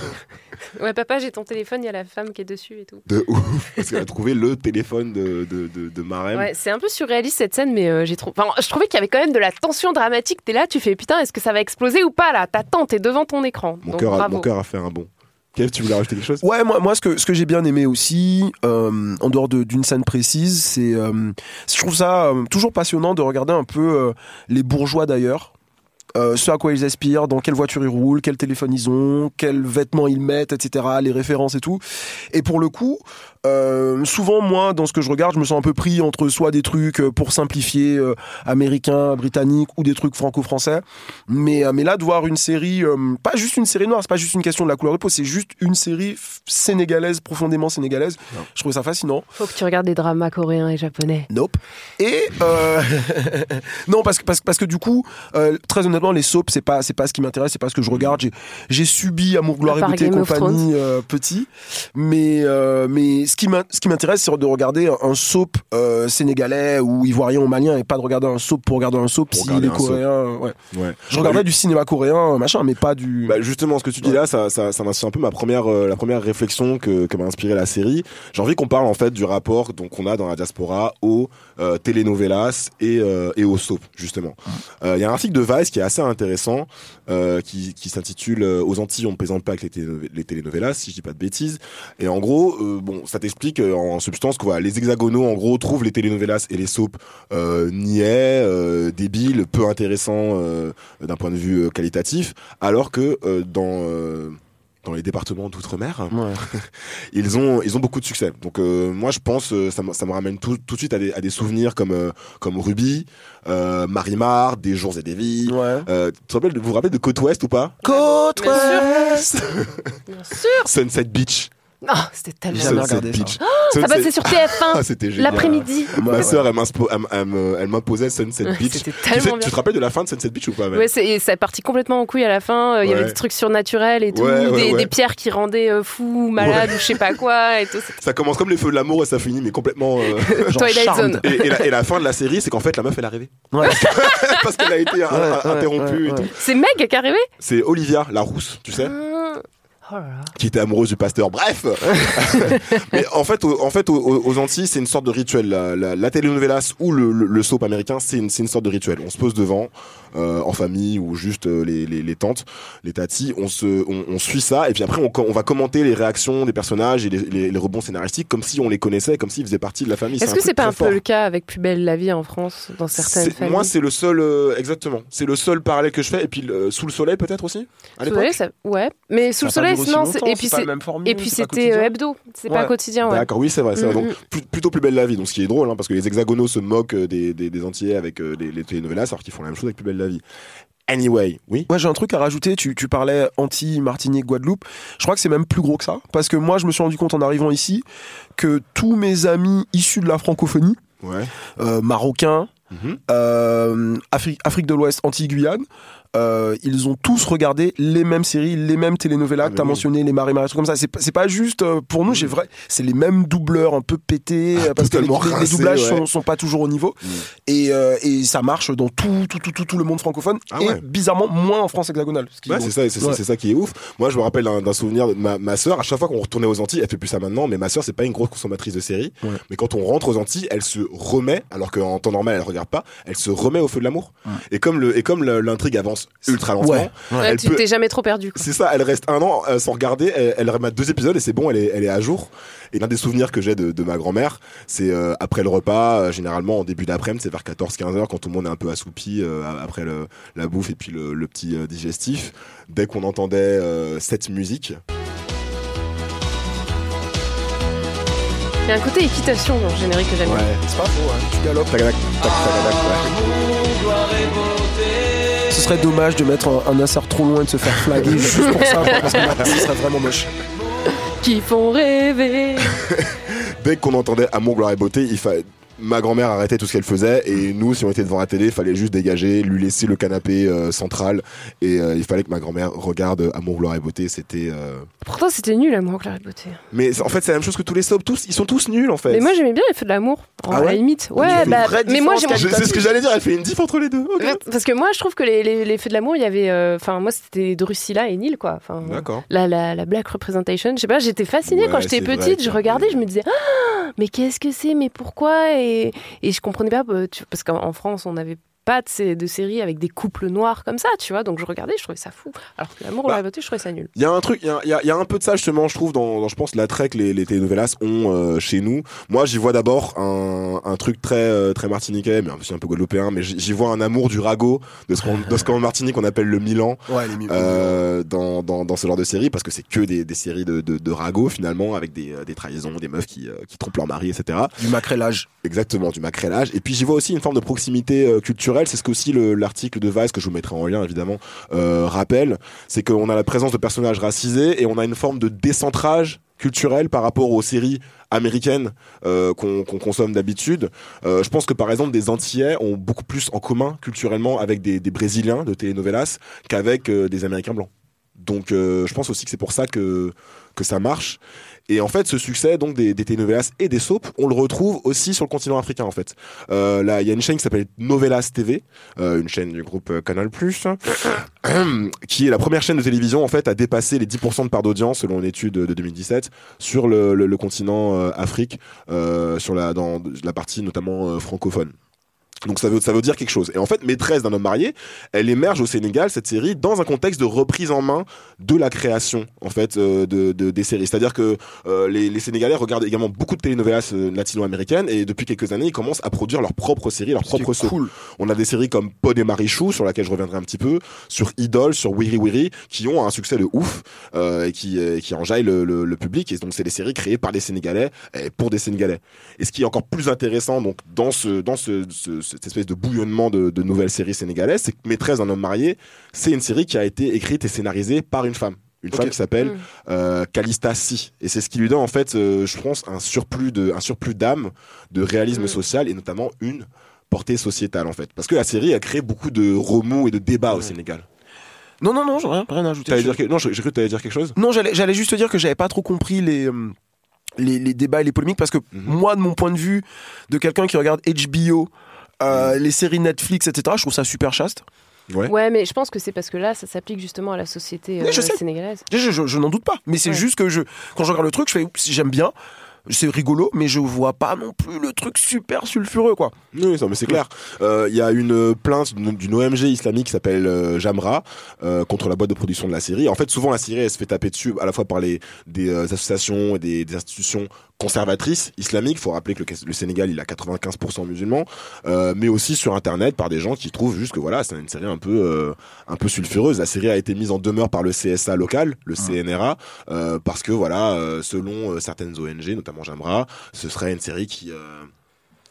Ouais, papa, j'ai ton téléphone, il y a la femme qui est dessus et tout. De ouf. Parce qu'elle a trouvé le téléphone de, de, de, de Marem. Ouais, c'est un peu surréaliste cette scène, mais euh, j'ai trouvé. Enfin, je trouvais qu'il y avait quand même de la tension dramatique. T'es là, tu fais putain, est-ce que ça va exploser ou pas là? T'attends, t'es devant ton écran. Mon Donc cœur a, bravo. mon cœur a fait un bon. Kev, tu voulais rajouter quelque chose? Ouais, moi, moi ce que, ce que j'ai bien aimé aussi, euh, en dehors de- d'une scène précise, c'est. euh, je trouve ça euh, toujours passionnant de regarder un peu euh, les bourgeois d'ailleurs. Euh, ce à quoi ils aspirent, dans quelle voiture ils roulent, quel téléphone ils ont, quels vêtements ils mettent, etc., les références et tout. Et pour le coup, euh, souvent, moi, dans ce que je regarde, je me sens un peu pris entre soit des trucs euh, pour simplifier euh, américains, britanniques ou des trucs franco-français. Mais, euh, mais là, de voir une série, euh, pas juste une série noire, c'est pas juste une question de la couleur de peau, c'est juste une série sénégalaise, profondément sénégalaise. Je trouve ça fascinant. Faut que tu regardes des dramas coréens et japonais. Nope. Et euh, [LAUGHS] non, parce que, parce, que- parce que du coup, euh, très honnêtement, les soaps, c'est pas, c'est pas ce qui m'intéresse, c'est pas ce que je regarde. J'ai, subi Amour, gloire et beauté et compagnie euh, petit, mais euh, mais ce qui m'intéresse, c'est de regarder un soap euh, sénégalais ou ivoirien ou malien et pas de regarder un soap pour regarder un soap Pour si les coréens. Ouais. Ouais. Je regardais du cinéma coréen, machin, mais pas du. Bah, justement, ce que tu dis là, ça, ça, ça m'inspire un peu ma première, euh, la première réflexion que, que m'a inspiré la série. J'ai envie qu'on parle en fait du rapport donc qu'on a dans la diaspora aux euh, telenovelas et, euh, et aux soaps justement. Euh, Il y a un article de Vice qui est assez intéressant, euh, qui, qui s'intitule euh, Aux Antilles, on ne plaisante pas avec les, téléno- les telenovelas, si je dis pas de bêtises. Et en gros, euh, bon, ça t'explique en substance que voilà, les hexagonaux en gros trouvent les telenovelas et les soaps euh, niais, euh, débiles, peu intéressants euh, d'un point de vue qualitatif, alors que euh, dans euh, dans les départements d'outre-mer, Ouais. [LAUGHS] ils ont ils ont beaucoup de succès. Donc euh, moi je pense euh, ça me, ça me ramène tout, tout de suite à des, à des souvenirs comme euh, comme Ruby, euh, Marimar, des jours et des vies. Ouais. Euh, tu te rappelles, vous vous rappelez de Côte Ouest ou pas? Côte Bien sûr. Ouest. Bien sûr. [LAUGHS] Sunset Beach. Ah, c'était tellement bien. Regardé ça. Beach. Ça passait sur [LAUGHS] Ah, TF1 c'était génial. l'après-midi. Ma sœur, elle m'imposait Sunset Beach. C'était Tu, sais- tellement tu te rappelles de la fin de Sunset Beach ou pas Ouais, c'est, et ça est parti complètement en couille à la fin. euh, Il y avait des trucs surnaturels et tout, Ouais, ouais, des, ouais. des pierres qui rendaient euh, fou, malade ou je sais pas quoi et tout. [LAUGHS] Ça commence comme les feux de l'amour et ça finit mais complètement. euh, [LAUGHS] Genre Twilight. Zone. Et, et la, et la fin de la série, c'est qu'en fait la meuf elle est arrivée Ouais. parce qu'elle a été interrompue ouais, et tout. C'est Meg qui est arrivé C'est Olivia, la rousse, tu sais, Ah. Oh. Qui était amoureuse du pasteur. Bref, [LAUGHS] mais en fait, au- en fait, aux, aux Antilles, c'est une sorte de rituel. La, la, la telenovelas ou le, le, le soap américain, c'est une, c'est une sorte de rituel. On se pose devant, euh, en famille ou juste euh, les, les, les tantes, les tatis, on se, on, on suit ça et puis après on, va commenter les réactions des personnages et les, les, les rebonds scénaristiques comme si on les connaissait, comme s'ils faisaient partie de la famille. Est-ce un que c'est pas un peu le cas avec Plus belle la vie en France dans certaines familles? Moi, c'est le seul, euh, exactement. C'est le seul parallèle que je fais. Et puis, sous le soleil, peut-être aussi à Sous le soleil, ça... ouais, mais sous le soleil, aussi non. longtemps, c'est- Et puis pas c'est la même formule, et puis c'est pas c'était euh, hebdo, c'est pas quotidien, ouais. D'accord, oui, c'est vrai. Donc, plutôt plus belle la vie. Donc, ce qui est drôle, hein, parce que les hexagonaux se moquent euh, des, des, des Antillais avec euh, les, les telenovelas, alors qu'ils font la même chose avec plus belle la vie. Anyway, oui. Moi, j'ai un truc à rajouter. Tu, tu parlais Antilles, Martinique, Guadeloupe. Je crois que c'est même plus gros que ça. Parce que moi, je me suis rendu compte en arrivant ici que tous mes amis issus de la francophonie, Ouais. euh, marocains, Mhm. euh, Afrique, Afrique de l'Ouest, Antilles-Guyane, euh, ils ont tous regardé les mêmes séries, les mêmes telenovelas Ah, que t'as oui. mentionné, les marais, marais, trucs comme ça. C'est pas, juste euh, pour nous, j'ai vrai, c'est les mêmes doubleurs un peu pétés Ah, euh, parce que les, doublages ouais. sont, sont pas toujours au niveau Mm. et, euh, et ça marche dans tout, tout, tout, tout, tout le monde francophone Ah et ouais. bizarrement moins en France hexagonale. Ouais, c'est ça, c'est ça, qui est ouf. Moi, je me rappelle d'un souvenir de ma, ma sœur. À chaque fois qu'on retournait aux Antilles, elle fait plus ça maintenant, mais ma sœur, c'est pas une grosse consommatrice de séries. Mais quand on rentre aux Antilles, elle se remet, alors qu'en temps normal, elle regarde pas, elle se remet au feu de l'amour. Et comme l'intrigue avance ultra lentement, Ouais. Ouais, elle tu peut, t'es jamais trop perdu. quoi. C'est ça, elle reste un an euh, sans regarder, elle, elle remet deux épisodes et c'est bon, elle est, elle est à jour. Et l'un des souvenirs que j'ai de, de ma grand-mère, c'est euh, après le repas, euh, généralement en début d'après-midi, c'est vers 14-15 heures, quand tout le monde est un peu assoupi euh, après le, la bouffe et puis le, le petit euh, digestif. Dès qu'on entendait euh, cette musique, Il y a un côté équitation dans le générique que j'aime bien. C'est pas faux, hein. tu galopes. tagadac, tac, tagadac, ouais. Serait dommage de mettre un, un insert trop loin et de se faire flaguer juste pour ça, parce que ce serait vraiment moche. Qui font rêver. [LAUGHS] dès qu'on entendait Amour, gloire et beauté, il fa... ma grand-mère arrêtait tout ce qu'elle faisait et nous, si on était devant la télé, il fallait juste dégager, lui laisser le canapé euh, central et euh, il fallait que ma grand-mère regarde Amour, gloire et beauté. C'était. euh, Pourtant, c'était nul, Amour, Claire et Beauté. Mais en fait, c'est la même chose que tous les soaps. Tous, ils sont tous nuls en fait. Mais moi, j'aimais bien les feux de l'amour. En Ah à la ouais limite. Il y a Ouais, une bah, vraie mais moi, différence j'ai. Je- c'est ce que j'allais dire. Elle fait une diff entre les deux. Ok. Ouais, Parce que moi, je trouve que les, les, les feux de l'amour, il y avait. euh, Enfin, moi, c'était Drusilla et Nil, quoi. Enfin, D'accord. la, la, la black representation. Je sais pas, j'étais fascinée Ouais, quand j'étais c'est vrai petite. Je regardais, je me disais, ah, mais qu'est-ce que c'est Mais pourquoi et, et je comprenais pas, euh, parce qu'en en France, on n'avait pas de, de séries avec des couples noirs comme ça, tu vois. Donc je regardais, je trouvais ça fou. Alors que l'amour, Bah, la beauté, je trouvais ça nul. Il y a un truc, il y a, il y a- il y a un peu de ça justement, je trouve, dans, dans, je pense l'attrait que les, les telenovelas ont euh, chez nous. Moi, j'y vois d'abord un, un truc très euh, très martiniquais, mais aussi un peu guadeloupéen, mais j'y vois un amour du ragot, de ce qu'on de ce qu'en [LAUGHS] Martinique on appelle le Milan. Ouais, les. Euh, dans, dans, dans ce genre de série parce que c'est que des, des séries de, de, de ragots finalement avec des, euh, des trahisons, des meufs qui, euh, qui trompent leur mari, etc. Du macrélage. Exactement, du macrélage. Et puis j'y vois aussi une forme de proximité euh, culturelle c'est ce qu'aussi le- l'article de Vice, que je vous mettrai en lien évidemment, euh, rappelle, c'est qu'on a la présence de personnages racisés et on a une forme de décentrage culturel par rapport aux séries américaines euh, qu'on consomme d'habitude. Euh, je pense que par exemple des Antillais ont beaucoup plus en commun culturellement avec des, des Brésiliens de telenovelas qu'avec des Américains blancs. Donc je pense aussi que c'est pour ça que que ça marche. Et en fait, ce succès donc des, des telenovelas et des soaps, on le retrouve aussi sur le continent africain en fait. Euh, là, il y a une chaîne qui s'appelle Novelas TV, euh, une chaîne du groupe euh, Canal+, [COUGHS] qui est la première chaîne de télévision en fait à dépasser les 10% de part d'audience selon une étude de 2017 sur le, le- le continent euh, Afrique, euh, sur la dans la partie notamment euh, francophone. Donc ça veut, ça veut dire quelque chose. Et en fait, Maîtresse d'un homme marié, elle émerge au Sénégal, cette série, dans un contexte de reprise en main de la création, en fait, euh, de, de- des séries. C'est-à-dire que euh, les, les Sénégalais regardent également beaucoup de telenovelas euh, latino-américaines et depuis quelques années, ils commencent à produire leurs propres séries, leurs propres soaps. cool. On a des séries comme Pod et Marichou, sur laquelle je reviendrai un petit peu, sur Idol, sur Wiri Wiri, qui ont un succès de ouf euh, et qui, euh, qui enjaillent le, le- le public. Et donc, c'est des séries créées par des Sénégalais et pour des Sénégalais. Et ce qui est encore plus intéressant, donc, dans ce, dans ce, ce- cette espèce de bouillonnement de, de nouvelles séries sénégalaises, c'est que Maîtresse d'un homme marié, c'est une série qui a été écrite et scénarisée par une femme. Une femme qui s'appelle Mm. euh, Calista Si. Et c'est ce qui lui donne, en fait, euh, je pense, un surplus de, un surplus d'âme, de réalisme Mm. social et notamment une portée sociétale, en fait. Parce que la série a créé beaucoup de remous et de débats au Sénégal. Non, non, non, j'ai rien, rien à ajouter. T'allais Je- dire que- Non, j'ai cru que t'allais dire quelque chose. Non, j'allais, j'allais juste te dire que j'avais pas trop compris les, euh, les, les débats et les polémiques parce que Mhm. moi, de mon point de vue, de quelqu'un qui regarde HBO, euh, les séries Netflix, etc., je trouve ça super chaste. Ouais. Ouais, mais je pense que c'est parce que là, ça s'applique justement à la société Oui, euh, je sais. sénégalaise. Je, je- je- je n'en doute pas, mais c'est Ouais. juste que je, quand je regarde le truc, je fais, j'aime bien, c'est rigolo, mais je vois pas non plus le truc super sulfureux, quoi. Oui, ça, mais c'est clair. Euh, Il y a une plainte d'une OMG islamique qui s'appelle euh, Jamra euh, contre la boîte de production de la série. En fait, souvent la série elle se fait taper dessus à la fois par les des euh, associations et des, des institutions conservatrices islamiques. Il faut rappeler que le, le Sénégal il a 95% musulmans, euh, mais aussi sur Internet par des gens qui trouvent juste que voilà c'est une série un peu euh, un peu sulfureuse. La série a été mise en demeure par le CSA local, le CNRA, euh, parce que voilà euh, selon certaines ONG, notamment Jamra, ce serait une série qui euh,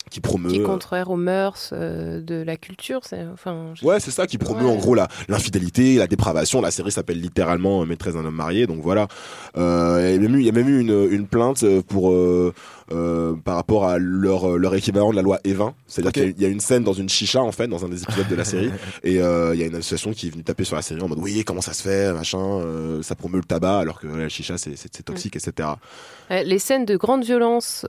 qui promeut Qui est euh, contraire aux mœurs euh, de la culture. C'est, enfin, je- Ouais, c'est ça qui promeut Ouais. en gros la l'infidélité, la dépravation. La série s'appelle littéralement euh, Maîtresse d'un homme marié, donc voilà. Euh, il y a même eu, il y a même eu une, une plainte pour euh, par rapport à leur leur équivalent de la loi Evin. C'est-à-dire qu'il y a- une scène dans une chicha en fait dans un des épisodes de la série [LAUGHS] et euh, il y a une association qui est venue taper sur la série en mode oui comment ça se fait machin, euh, ça promeut le tabac alors que ouais, la chicha c'est c'est c'est toxique etc. Les scènes de grande violence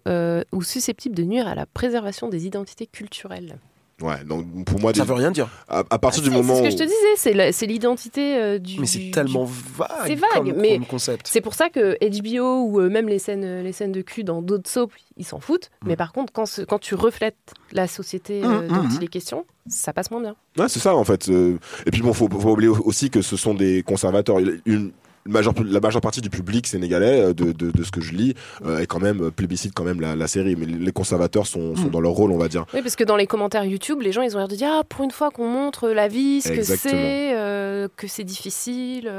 ou susceptibles de nuire à la préservation des identités culturelles. Ouais, donc pour moi Ça des- veut rien dire. à, à partir Ah, du c'est- moment C'est ce que où- je te disais, c'est la- c'est l'identité euh, du. Mais c'est du- tellement vague, C'est vague, comme, mais comme concept. C'est pour ça que HBO ou euh, même les scènes, les scènes de cul dans d'autres soaps, ils s'en foutent. Mm. Mais par contre, quand, ce- quand tu reflètes la société euh, Mhm, dont mhm. il est question, ça passe moins bien. Ouais, c'est ça en fait. Euh, Et puis bon, faut, faut oublier aussi que ce sont des conservateurs. Une, majeure, la majeure partie du public sénégalais, euh, de, de, de ce que je lis, euh, est quand même euh, plébiscite quand même la, la série. Mais les conservateurs sont, sont Mm. dans leur rôle, on va dire. Oui, parce que dans les commentaires YouTube, les gens, ils ont l'air de dire Ah, pour une fois qu'on montre la vie, ce que c'est, euh, que c'est difficile.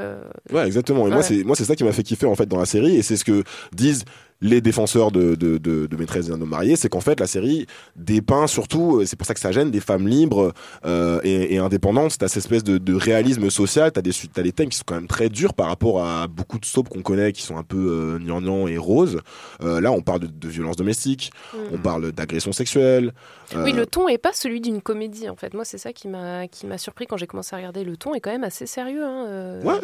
Ouais, exactement. Et moi, Ouais. c'est moi, c'est ça qui m'a fait kiffer en fait dans la série, et c'est ce que disent les défenseurs de, de, de, de maîtresse d'un homme marié, c'est qu'en fait la série dépeint surtout, euh, c'est pour ça que ça gêne, des femmes libres euh, et, et indépendantes. T'as cette espèce de, de réalisme social, t'as des t'as des thèmes qui sont quand même très durs par rapport à beaucoup de soaps qu'on connaît qui sont un peu euh, et roses. Euh, là, on parle de, de violence domestique, Mm. on parle d'agression sexuelle. Oui, le ton est pas celui d'une comédie en fait. Moi, c'est ça qui m'a qui m'a surpris quand j'ai commencé à regarder. Le ton est quand même assez sérieux. hein. Ouais.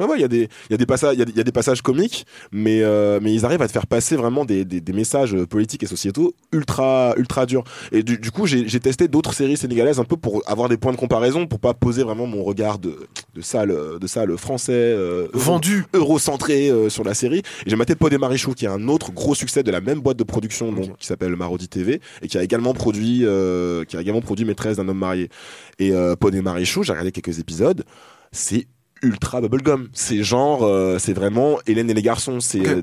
Ouais, ouais, il y a des, il y a des passages, il y a des- il y a des passages comiques, mais, euh, mais ils arrivent à te faire passer vraiment des, des, des messages euh, politiques et sociétaux ultra, ultra durs. Et du, du coup, j'ai testé d'autres séries sénégalaises un peu pour avoir des points de comparaison, pour pas poser vraiment mon regard de, de sale, de sale français, euh, Vendu. eurocentré euh, sur la série. Et j'ai maté Pod et Marichou, qui est un autre gros succès de la même boîte de production, donc, qui s'appelle Marodi TV, et qui a également produit, qui a également produit Maîtresse d'un homme marié. Et Pod et Marichou, j'ai regardé quelques épisodes, c'est ultra bubblegum. C'est genre, euh, c'est vraiment Hélène et les garçons. C'est euh,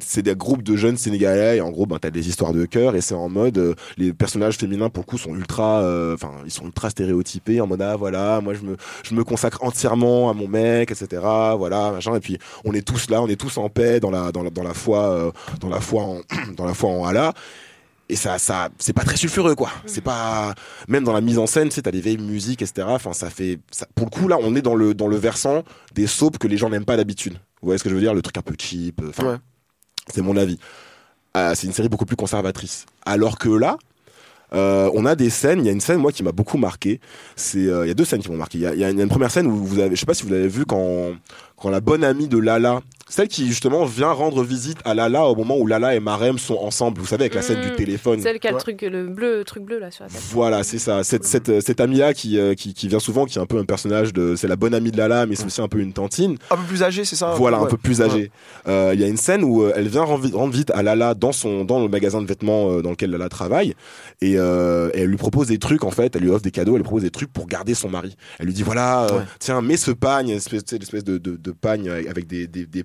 c'est des groupes de jeunes sénégalais. Et en gros, ben, t'as des histoires de cœur et c'est en mode euh, les personnages féminins pour le coup sont ultra, euh, enfin ils sont ultra stéréotypés en mode ah voilà, moi je me je me consacre entièrement à mon mec, etc. Voilà machin. Et puis on est tous là, on est tous en paix dans la dans la, dans la foi euh, dans la foi en [CLEARS THROAT] dans la foi en Allah. Et ça, ça, c'est pas très sulfureux, quoi. C'est pas, même dans la mise en scène, tu sais, t'as des vieilles musiques, etc. Enfin, ça fait, ça- pour le coup, là, on est dans le, dans le versant des soaps que les gens n'aiment pas d'habitude. Vous voyez ce que je veux dire? Le truc un peu cheap. euh, Enfin, Ouais. c'est mon avis. Euh, c'est une série beaucoup plus conservatrice. Alors que là, euh, on a des scènes. Il y a une scène moi qui m'a beaucoup marqué. C'est euh, il y a deux scènes qui m'ont marqué. Il y a, y une première scène où vous avez, je sais pas si vous l'avez vu quand quand la bonne amie de Lala, celle qui justement vient rendre visite à Lala au moment où Lala et Marem sont ensemble. Vous savez avec la scène du téléphone. Celle qui a le truc, le bleu, le truc bleu là sur la tête. Voilà, c'est ça. Cette, cette, euh, cette amie-là qui, euh, qui, qui vient souvent, qui est un peu un personnage de. C'est la bonne amie de Lala, mais c'est aussi un peu une tantine. Un peu plus âgé, c'est ça Voilà, un peu plus âgée. Euh, Il y a une scène où elle vient rendre vi- rendre visite à Lala dans son dans le magasin de vêtements dans lequel Lala travaille et, euh, et elle lui propose des trucs en fait, elle lui offre des cadeaux, elle lui propose des trucs pour garder son mari. Elle lui dit voilà, euh, Ouais. tiens, mets ce pagne, une espèce, l'espèce de, de, de pagne avec des, des, des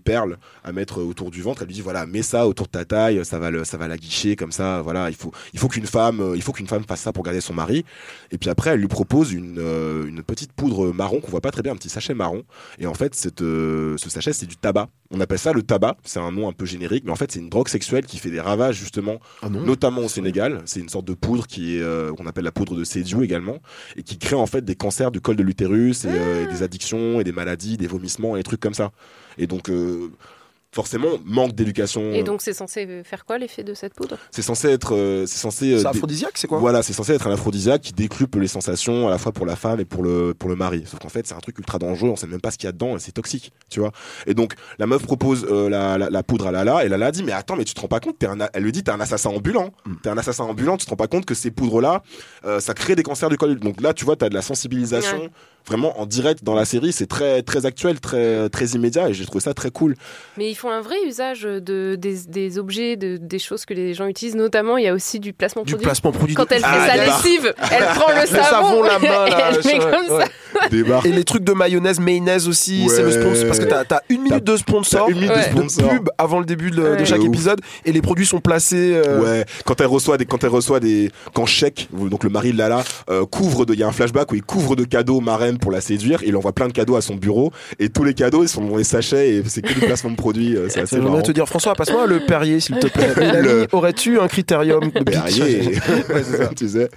à mettre autour du ventre. Elle lui dit voilà, mets ça autour de ta taille, ça va le, ça va la guicher comme ça. Voilà, il faut il faut qu'une femme euh, il faut qu'une femme fasse ça pour garder son mari. Et puis après, elle lui propose une euh, une petite poudre marron qu'on voit pas très bien, un petit sachet marron. Et en fait, cette, euh, ce sachet, c'est du tabac. On appelle ça le tabac. C'est un nom un peu générique, mais en fait, c'est une drogue sexuelle qui fait des ravages, justement, Ah notamment au Sénégal. C'est une sorte de poudre qui est, euh, qu'on appelle la poudre de Sédiou également, et qui crée en fait des cancers du col de l'utérus, et, et des addictions, et des maladies, des vomissements, et des trucs comme ça. Et donc, euh, forcément, manque d'éducation. Et donc c'est censé faire quoi l'effet de cette poudre? C'est censé être, euh, c'est censé. euh, aphrodisiaque, c'est quoi? Voilà, c'est censé être un aphrodisiaque qui décuple les sensations à la fois pour la femme et pour le pour le mari. Sauf qu'en fait, c'est un truc ultra dangereux, on sait même pas ce qu'il y a dedans et c'est toxique, tu vois. Et donc la meuf propose euh, la, la, la poudre à Lala et Lala dit mais attends, mais tu te rends pas compte, un elle lui dit t'es un assassin ambulant. Mm. T'es un assassin ambulant, tu te rends pas compte que ces poudres là ça crée des cancers du col. Donc là, tu vois, t'as de la sensibilisation Ouais. Vraiment en direct dans la série, c'est très très actuel, très très immédiat et j'ai trouvé ça très cool. Mais ils font un vrai usage de, des, des objets, de, des choses que les gens utilisent. Notamment, il y a aussi du placement Du produit. placement produit. Quand elle fait Ah, sa d'accord. lessive, elle [LAUGHS] prend le savon, savon, la main, et là, [LAUGHS] elle met comme ouais. ça. Débarque. Et les trucs de mayonnaise, mayonnaise aussi, Ouais. c'est le sponsor. Parce que t'as as une minute de sponsor, une minute Ouais. de de sponsor. pub avant le début de, chaque épisode, et les produits sont placés. euh, Ouais, quand elle reçoit des, quand elle reçoit des, quand Sheik, donc le mari de Lala, euh, couvre de, il y a un flashback où il couvre de cadeaux Pour la séduire, il envoie plein de cadeaux à son bureau, et tous les cadeaux, ils sont dans les sachets, et c'est que du placement de produits, euh, c'est assez J'aimerais marrant. te dire, François, passe-moi le Perrier, s'il te plaît. [LAUGHS] Le- aurais-tu un critérium de Perrier. [LAUGHS] Ouais, ça. tu sais.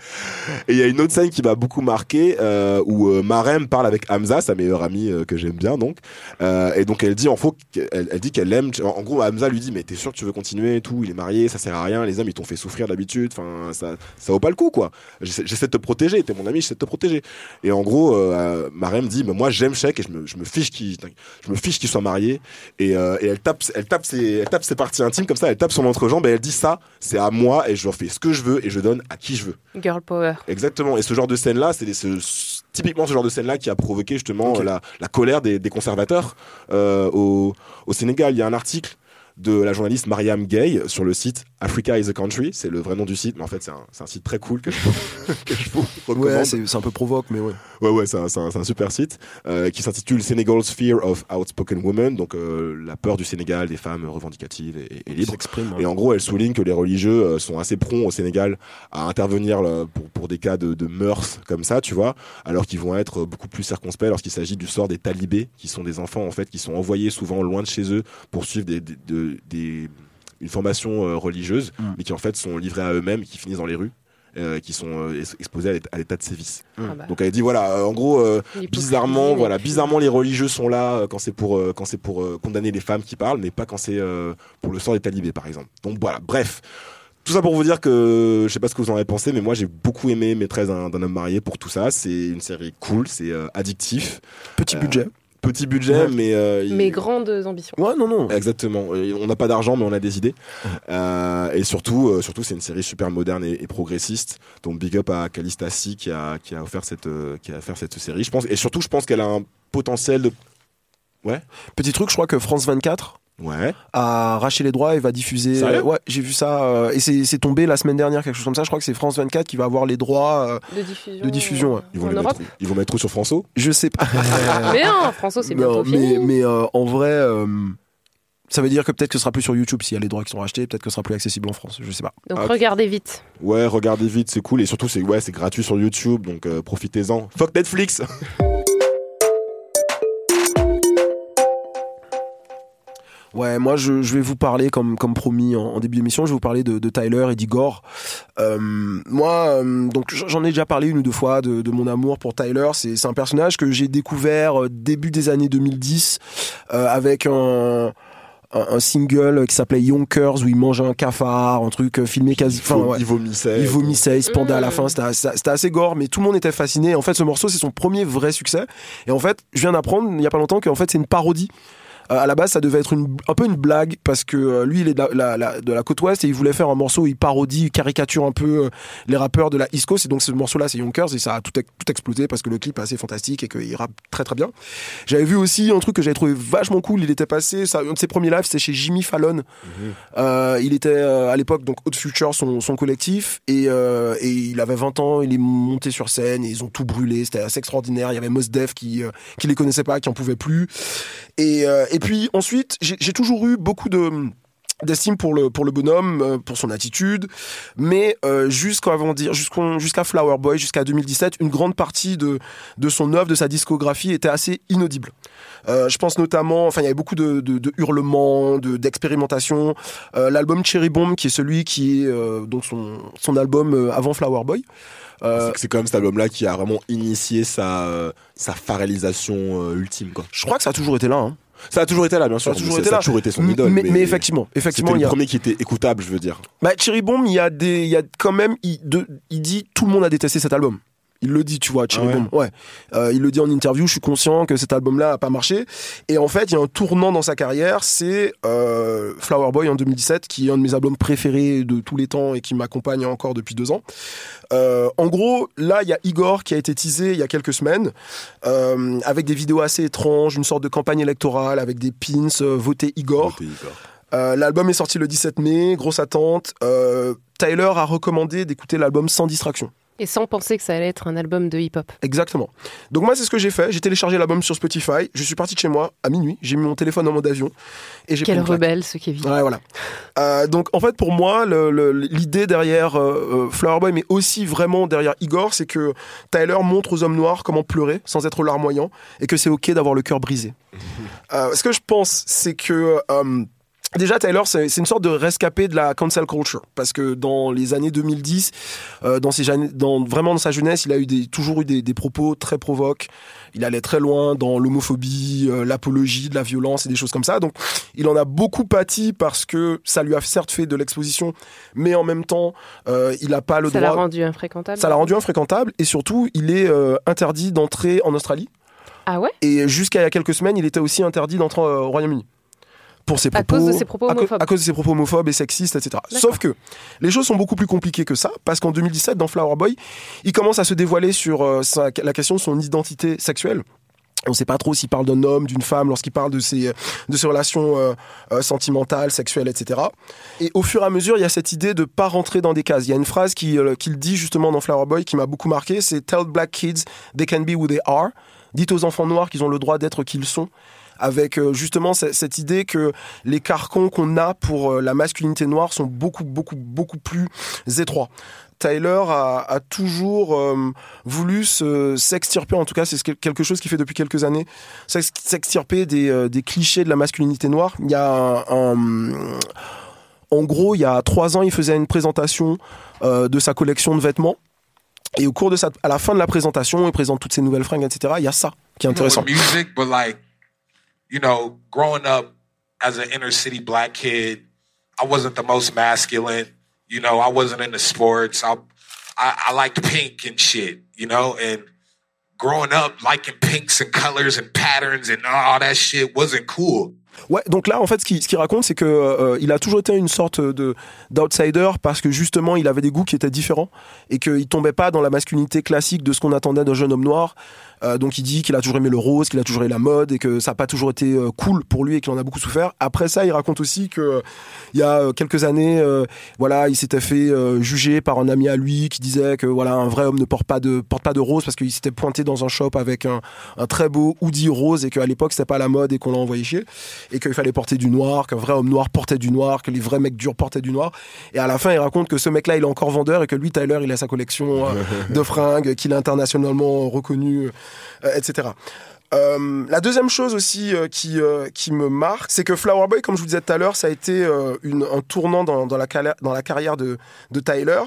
Et il y a une autre scène qui m'a beaucoup marqué euh, où euh, Marem parle avec Hamza, sa meilleure amie euh, que j'aime bien donc. Et donc elle dit en faux, elle, elle dit qu'elle aime. En, en gros, Hamza lui dit mais t'es sûr que tu veux continuer et tout Il est marié, ça sert à rien. Les hommes ils t'ont fait souffrir d'habitude. Enfin ça, ça vaut pas le coup quoi. J'essaie j'essaie de te protéger. T'es mon ami, j'essaie de te protéger. Et en gros, euh, Marem dit mais moi j'aime Sheik et je me, je me fiche qu'il je me fiche qu'il soit marié. Et, euh, et elle tape, elle tape ses, elle tape ses parties intimes comme ça. Elle tape son entrejambe et elle dit ça, c'est à moi et je fais ce que je veux et je donne à qui je veux. Girl power. Exactement. Et ce genre de scène-là, c'est des- ce- typiquement ce genre de scène-là qui a provoqué justement la, la colère des, des conservateurs euh, au, au Sénégal. Il y a un article de la journaliste Mariam Gay sur le site Africa is a Country. C'est le vrai nom du site, mais en fait, c'est un, un site très cool que je, [LAUGHS] que je vous recommande. Ouais, c'est un peu provoque, mais ouais. Ouais, ouais, c'est un, un- un super site euh, qui s'intitule Senegal's Fear of Outspoken Women, donc euh, la peur du Sénégal des femmes revendicatives et, libres. s'exprime. Et en gros, elle souligne que les religieux euh, sont assez prompts au Sénégal à intervenir là, pour, pour des cas de, de mœurs comme ça, tu vois, alors qu'ils vont être beaucoup plus circonspects lorsqu'il s'agit du sort des talibés, qui sont des enfants en fait qui sont envoyés souvent loin de chez eux pour suivre des, des, de- des- une formation euh, religieuse, Mm. mais qui en fait sont livrés à eux-mêmes, et qui finissent dans les rues. euh, qui sont euh, ex- exposés à l'état- de sévice. Ah bah, Donc elle dit voilà, euh, en gros, euh, bizarrement, voilà, bizarrement les religieux sont là euh, quand c'est pour euh, quand c'est pour euh, condamner les femmes qui parlent, mais pas quand c'est euh, pour le sort des talibés par exemple. Donc voilà, bref. Tout ça pour vous dire que je sais pas ce que vous en avez pensé, mais moi j'ai beaucoup aimé Maîtresse d'un homme marié pour tout ça. C'est une série cool, c'est euh, addictif, Petit Euh, budget. Petit budget, Ouais. mais euh, il- Mes grandes ambitions. Ouais, non, non. Exactement. Et On n'a pas d'argent, mais on a des idées. [LAUGHS] Euh, et surtout, euh, surtout, c'est une série super moderne et, et progressiste. Donc, big up à Calista C qui a qui a offert cette euh, qui a offert cette série. Je pense et surtout, je pense qu'elle a un potentiel de. Petit truc, je crois que France 24 Ouais. a arraché les droits et va diffuser. Sérieux ouais, j'ai vu ça. euh, et c'est c'est tombé la semaine dernière, quelque chose comme ça. Je crois que c'est France 24 qui va avoir les droits. euh, De diffusion. De diffusion, ouais. Ils vont en les Europe. mettre. Ils vont mettre où sur François? Je sais pas. [LAUGHS] Mais non, François, c'est bientôt fini. mais, mais euh, en vrai, euh, ça veut dire que peut-être que ce sera plus sur YouTube s'il y a les droits qui sont rachetés. Peut-être que ce sera plus accessible en France. Je sais pas. Donc Ah, regardez vite. Ouais, regardez vite, c'est cool et surtout c'est ouais, c'est gratuit sur YouTube, donc euh, profitez-en. Fuck Netflix. [LAUGHS] Ouais, moi je, je vais vous parler comme comme promis en, en début d'émission, je vais vous parler de, de Tyler et d'Igor. Euh, moi, euh, donc j'en ai déjà parlé une ou deux fois de, de mon amour pour Tyler. C'est c'est un personnage que j'ai découvert euh, début des années 2010 euh, avec un un, un single qui s'appelait Yonkers où il mange un cafard, un truc euh, filmé quasi. Il, enfin, ouais. il vomissait. Il vomissait, il se pendait à la Mmh. fin, c'était assez, c'était assez gore, mais tout le monde était fasciné. En fait, ce morceau, c'est son premier vrai succès. Et en fait, je viens d'apprendre il y a pas longtemps qu'en fait, c'est une parodie. Euh, à la base, ça devait être une, un peu une blague parce que euh, lui, il est de la, la- la- de la côte ouest et il voulait faire un morceau où il parodie, il caricature un peu euh, les rappeurs de la East Coast. Et donc, ce morceau-là, c'est Yonkers et ça a tout, ex- tout explosé parce que le clip est assez fantastique et qu'il rappe très très bien. J'avais vu aussi un truc que j'avais trouvé vachement cool. Il était passé, ça, un de ses premiers lives, c'était chez Jimmy Fallon. Euh, il était à l'époque donc Hot Future, son, son collectif, et, et il avait 20 ans. Il est monté sur scène et ils ont tout brûlé. C'était assez extraordinaire. Il y avait Mos Def qui qui les connaissait pas, qui en pouvait plus. Et et puis ensuite, j'ai toujours eu beaucoup de d'estime pour le pour le bonhomme euh, pour son attitude mais euh, jusqu'à dire jusqu'à Flower Boy jusqu'à 2017 une grande partie de de son œuvre de sa discographie était assez inaudible euh, je pense notamment, enfin, il y avait beaucoup de, de, de hurlements, de d'expérimentation. Euh, L'album Cherry Bomb, qui est celui qui est donc son, son album avant Flower Boy. C'est- quand même cet album-là qui a vraiment initié sa, sa pharélisation ultime. Quoi. je crois que ça a toujours été là. Hein. Ça a toujours été là, bien sûr. a toujours été ça a toujours été son Mais- idole. mais, mais effectivement, effectivement, il y le a. premier qui était écoutable, je veux dire. Bah, Cherry Bomb, il y a des, il y a quand même, il, de, il dit tout le monde a détesté cet album. Il le dit, tu vois, Cherry Ah ouais Bomb. Ouais. Euh, il le dit en interview. Je suis conscient que cet album-là a pas marché. Et en fait, il y a un tournant dans sa carrière. C'est euh, Flower Boy en 2017, qui est un de mes albums préférés de tous les temps et qui m'accompagne encore depuis deux ans. Euh, en gros, là, il y a Igor qui a été teasé il y a quelques semaines, avec des vidéos assez étranges, une sorte de campagne électorale avec des pins voté Igor. Votez Igor. Euh, l'album est sorti le 17 mai, grosse attente. Euh, Tyler a recommandé d'écouter l'album sans distraction. Et sans penser que ça allait être un album de hip-hop. Exactement. Donc moi, c'est ce que j'ai fait. J'ai téléchargé l'album sur Spotify. Je suis parti de chez moi à minuit. J'ai mis mon téléphone en mode avion et j'ai pris Quel rebelle ce Kevin. Ouais, voilà. Euh, donc en fait, pour moi, l'idée derrière euh, euh, Flower Boy, mais aussi vraiment derrière Igor, c'est que Tyler montre aux hommes noirs comment pleurer sans être larmoyant et que c'est ok d'avoir le cœur brisé. [LAUGHS] Euh, ce que je pense, c'est que euh, Déjà, Tyler, c'est une sorte de rescapé de la cancel culture, parce que dans les années 2010, euh, dans ses dans, vraiment dans sa jeunesse, il a eu des, toujours eu des, des propos très provoques. Il allait très loin dans l'homophobie, euh, l'apologie de la violence et des choses comme ça. Donc, il en a beaucoup pâti parce que ça lui a certes fait de l'exposition, mais en même temps, euh, il n'a pas le Ça l'a droit. rendu infréquentable. Ça l'a rendu infréquentable et surtout, il est euh, interdit d'entrer en Australie. Ah ouais? Et jusqu'à il y a quelques semaines, il était aussi interdit d'entrer euh, au Royaume-Uni. Pour ses À propos, cause de ses propos à homophobes. à cause de ses propos homophobes et sexistes, etc. Sauf que les choses sont beaucoup plus compliquées que ça, parce qu'en 2017, dans Flower Boy, il commence à se dévoiler sur euh, sa- la question de son identité sexuelle. On ne sait pas trop s'il parle d'un homme, d'une femme, lorsqu'il parle de ses, de ses relations euh, euh, sentimentales, sexuelles, etc. Et au fur et à mesure, il y a cette idée de pas rentrer dans des cases. Il y a une phrase qui, euh, qu'il dit justement dans Flower Boy qui m'a beaucoup marqué, c'est Tell black kids they can be who they are. Dites aux enfants noirs qu'ils ont le droit d'être qui ils sont. Avec euh, justement ce- cette idée que les carcans qu'on a pour euh, la masculinité noire sont beaucoup, beaucoup, beaucoup plus étroits. Tyler a, toujours euh, voulu se- s'extirper, en tout cas c'est ce que- quelque chose qu'il fait depuis quelques années, s'ex- s'extirper des, clichés de la masculinité noire. Il y a un, en gros, il y a trois ans, il faisait une présentation de sa collection de vêtements. Et au cours de sa, à la fin de la présentation, il présente toutes ses nouvelles fringues, etc. Il y a ça qui est you know, intéressant. music, but like, you know, growing up as an inner city black kid, I wasn't the most masculine. You know, I wasn't into sports. I, I, I liked pink and shit. You know, and growing up liking pinks and colors and patterns and all that shit wasn't cool. Ouais, donc là, en fait, ce qu'il raconte, c'est que euh, a toujours été une sorte de d'outsider parce que justement, il avait des goûts qui étaient différents et qu'il tombait pas dans la masculinité classique de ce qu'on attendait d'un jeune homme noir. Euh, donc, il dit qu'il a toujours aimé le rose, qu'il a toujours aimé la mode et que ça n'a pas toujours été euh, cool pour lui et qu'il en a beaucoup souffert. Après ça, il raconte aussi que euh, il y a euh, quelques années, euh, voilà, il s'était fait euh, juger par un ami à lui qui disait que voilà, un vrai homme ne porte pas de porte pas de rose parce qu'il s'était pointé dans un shop avec un, un très beau hoodie rose et qu'à l'époque c'était pas la mode et qu'on l'a envoyé chier et qu'il fallait porter du noir, qu'un vrai homme noir portait du noir, que les vrais mecs durs portaient du noir. Et à la fin, il raconte que ce mec-là, il est encore vendeur et que lui, Tyler, il a sa collection [LAUGHS] de fringues, qu'il est internationalement reconnu, etc. Euh, la deuxième chose aussi euh, qui, euh, qui me marque, c'est que Flower Boy, comme je vous disais tout à l'heure, ça a été euh, un tournant dans, dans, la, dans la carrière de, de Tyler.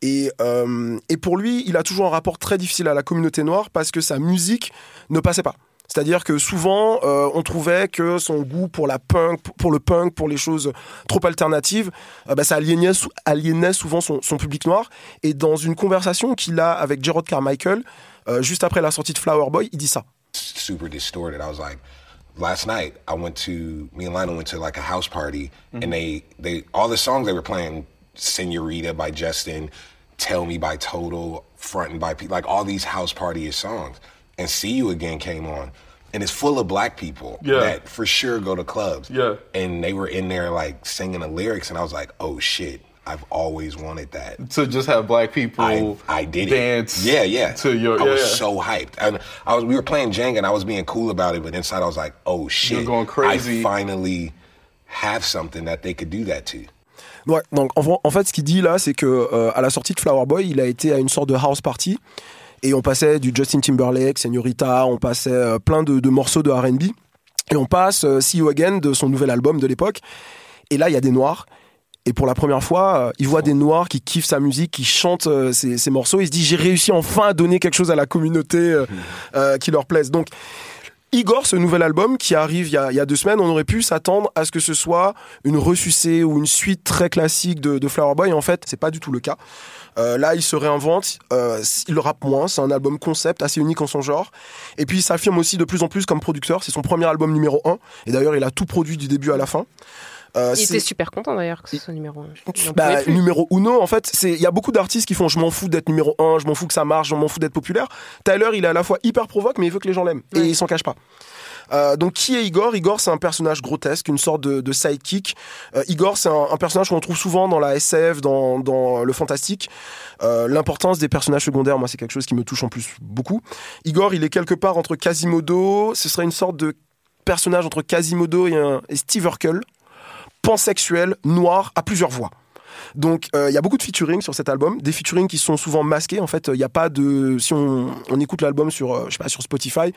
Et, euh, et pour lui, il a toujours un rapport très difficile à la communauté noire parce que sa musique ne passait pas. C'est-à-dire que souvent, euh, on trouvait que son goût pour la punk, pour le punk, pour les choses trop alternatives, euh, bah, ça aliénait, sou- aliénait souvent son, son public noir. Et dans une conversation qu'il a avec Gerard Carmichael, euh, juste après la sortie de Flower Boy, il dit ça. super distorted. I was like, last night I went to me and Lionel went to like a house party, and mhm. they they all the songs they were playing, Senorita by Justin, Tell Me by Total, Frontin' by P, like all these house party songs, and See You Again came on. And it's full of black people Yeah. that for sure go to clubs. Yeah. And they were in there like singing the lyrics, and I was like, oh shit, I've always wanted that. To just have black people I, I did dance. it. Yeah, yeah. To your I yeah, was so hyped. And I was we were playing Jenga and I was being cool about it, but inside I was like, oh shit. going crazy. I finally have something that they could do that to. Ouais, donc en, en fait, ce qu'il dit là, c'est que euh, à la sortie de Flower Boy, il a été à une sorte de house party et on passait du Justin Timberlake, Señorita, on passait euh, plein de, de morceaux de R&B et on passe euh, See You Again de son nouvel album de l'époque. Et là, il y a des noirs. Et pour la première fois, euh, il voit des noirs qui kiffent sa musique, qui chantent euh, ses, ses morceaux. Il se dit j'ai réussi enfin à donner quelque chose à la communauté euh, euh, qui leur plaise. Donc Igor, ce nouvel album qui arrive il y, a, il y a deux semaines, on aurait pu s'attendre à ce que ce soit une ressucée ou une suite très classique de, de Flower Boy. En fait, c'est pas du tout le cas. Euh, là, il se réinvente, euh, il rappe moins, c'est un album concept assez unique en son genre. Et puis, il s'affirme aussi de plus en plus comme producteur. C'est son premier album numéro 1. Et d'ailleurs, il a tout produit du début à la fin. Euh, Il était super content d'ailleurs que ce soit numéro 1. bah, numéro uno, en fait, il y a beaucoup d'artistes qui font je m'en fous d'être numéro un, je m'en fous que ça marche, je m'en fous d'être populaire. Tyler, il est à la fois hyper provoque, mais il veut que les gens l'aiment et il s'en cache pas. Euh, donc qui est Igor? Igor c'est un personnage grotesque, une sorte de, de sidekick. Euh, Igor c'est un, un personnage qu'on trouve souvent dans la SF, dans, dans le fantastique. Euh, L'importance des personnages secondaires, moi c'est quelque chose qui me touche en plus beaucoup. Igor il est quelque part entre Quasimodo, ce serait une sorte de personnage entre Quasimodo et, un, et Steve Urkel, pansexuel, noir, à plusieurs voix. Donc euh, il y a beaucoup de featuring sur cet album, des featuring qui sont souvent masqués. En fait, il n'y a pas de si on, on écoute l'album sur euh, je sais pas sur Spotify,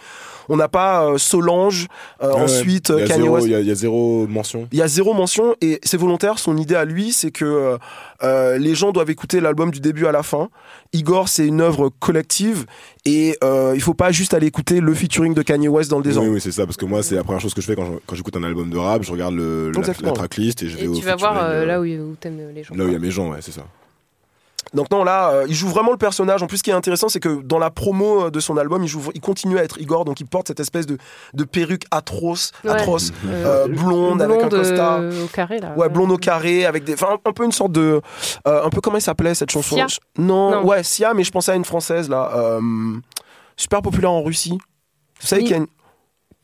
on n'a pas euh, Solange, euh, Ouais, ensuite il y y a zéro mention. Il y a zéro mention et c'est volontaire. Son idée à lui, c'est que euh, les gens doivent écouter l'album du début à la fin. Igor, c'est une œuvre collective et euh, il faut pas juste aller écouter le featuring de Kanye West dans le Oui, désordre. oui, c'est ça, parce que moi, c'est la première chose que je fais quand je- quand j'écoute un album de rap, je regarde le, la, tracklist et je vais Et au tu vas voir euh, euh, là où, où t'aimes les gens. là où il y a mes gens, ouais, c'est ça. Donc non, là, euh, il joue vraiment le personnage. En plus, ce qui est intéressant, c'est que dans la promo euh, de son album, il, joue, il continue à être Igor, donc il porte cette espèce de, de perruque atroce, atroce, Euh, euh, blonde, avec un blonde, costard. au carré là. Ouais, blonde au carré, avec des. Enfin, un, un peu une sorte de. un peu comment il s'appelait cette chanson Sia non, Non. ouais, Sia, mais je pensais à une française, là. super populaire en Russie. Vous savez qu'il y a une.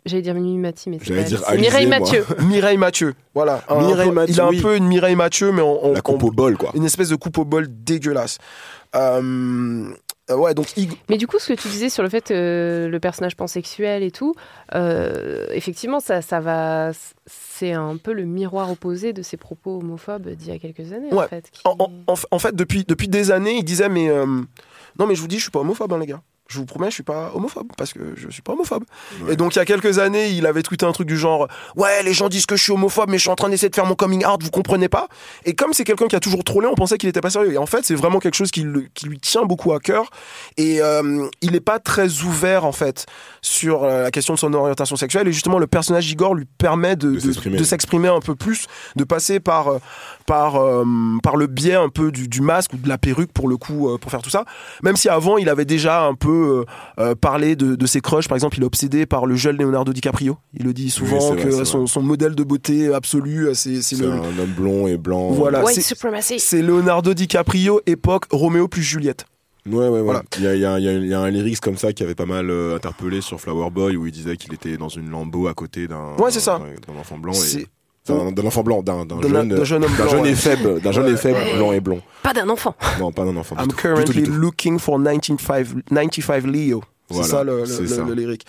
J'allais dire Mimi Mati, mais c'est dire Mireille moi. Mathieu. [LAUGHS] Mireille Mathieu. Voilà. Un- Mireille un peu- Mathieu, Il a un oui. peu une Mireille Mathieu, mais en. en- La coupe en- au bol, quoi. Une espèce de coupe au bol dégueulasse. Euh, euh, ouais, donc. Mais du coup, ce que tu disais sur le fait que le personnage pansexuel et tout, euh, effectivement, ça, ça va. C'est un peu le miroir opposé de ses propos homophobes d'il y a quelques années, en Ouais. fait. qui- En, en- en f- en fait, depuis, depuis des années, il disait Mais euh, non, mais je vous dis, je suis pas homophobe, hein, les gars. Je vous promets, je suis pas homophobe parce que je suis pas homophobe. Et donc, il y a quelques années, il avait tweeté un truc du genre Ouais, les gens disent que je suis homophobe, mais je suis en train d'essayer de faire mon coming out, vous comprenez pas Et comme c'est quelqu'un qui a toujours trollé, on pensait qu'il était pas sérieux. Et en fait, c'est vraiment quelque chose qui, le- qui lui tient beaucoup à cœur. Et euh, il est pas très ouvert, en fait, sur euh, la question de son orientation sexuelle. Et justement, le personnage Igor lui permet de, s'exprimer. un peu plus, de passer par. euh, par, euh, par le biais un peu du, du masque ou de la perruque pour le coup pour faire tout ça même si avant il avait déjà un peu euh, euh, parlé de, de ses crushs par exemple il est obsédé par le jeune Leonardo DiCaprio il le dit souvent Oui, c'est vrai, que son, son modèle de beauté absolu euh, c'est le un homme blond et blanc. voilà White c'est- supremacy. c'est Leonardo DiCaprio époque Roméo plus Juliette Ouais, ouais, ouais. Voilà. Il, y a, il, y a, il y a- il y a un lyrics comme ça qui avait pas mal euh, interpellé sur Flower Boy où il disait qu'il était dans une lambeau à côté d'un Ouais, c'est ça. d'un- d'un enfant blanc. Et, d'un enfant blanc, d'un jeune, d'un jeune homme d'un blanc, jeune ouais. et faible, d'un jeune et faible blanc et blond. Pas d'un enfant. Non, pas d'un enfant. du I'm tout. Du tout, du currently tout. looking for 1995 95 Leo c'est Voilà, ça le, le, ça. le lyrique.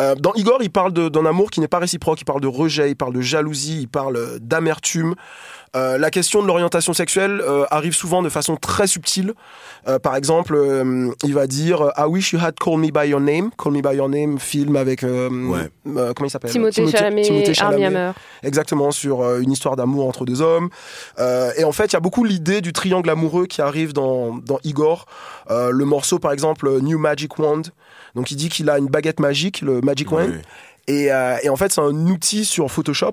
Euh, dans Igor, il parle de- d'un amour qui n'est pas réciproque. Il parle de rejet, il parle de jalousie, il parle d'amertume. Euh, la question de l'orientation sexuelle euh, arrive souvent de façon très subtile. Euh, par exemple, euh, il va dire I wish you had called me by your name. Call me by your name, film avec euh, Ouais. euh, comment il s'appelle Timothée Chalamet, Timothée Armie Chalamet. Hammer. Exactement sur euh, une histoire d'amour entre deux hommes. Euh, et en fait, il y a beaucoup l'idée du triangle amoureux qui arrive dans, dans Igor. Euh, le morceau, par exemple, New Magic Wand. Donc, il dit qu'il a une baguette magique, le Magic Wand. Ouais. Et, euh, et en fait, c'est un outil sur Photoshop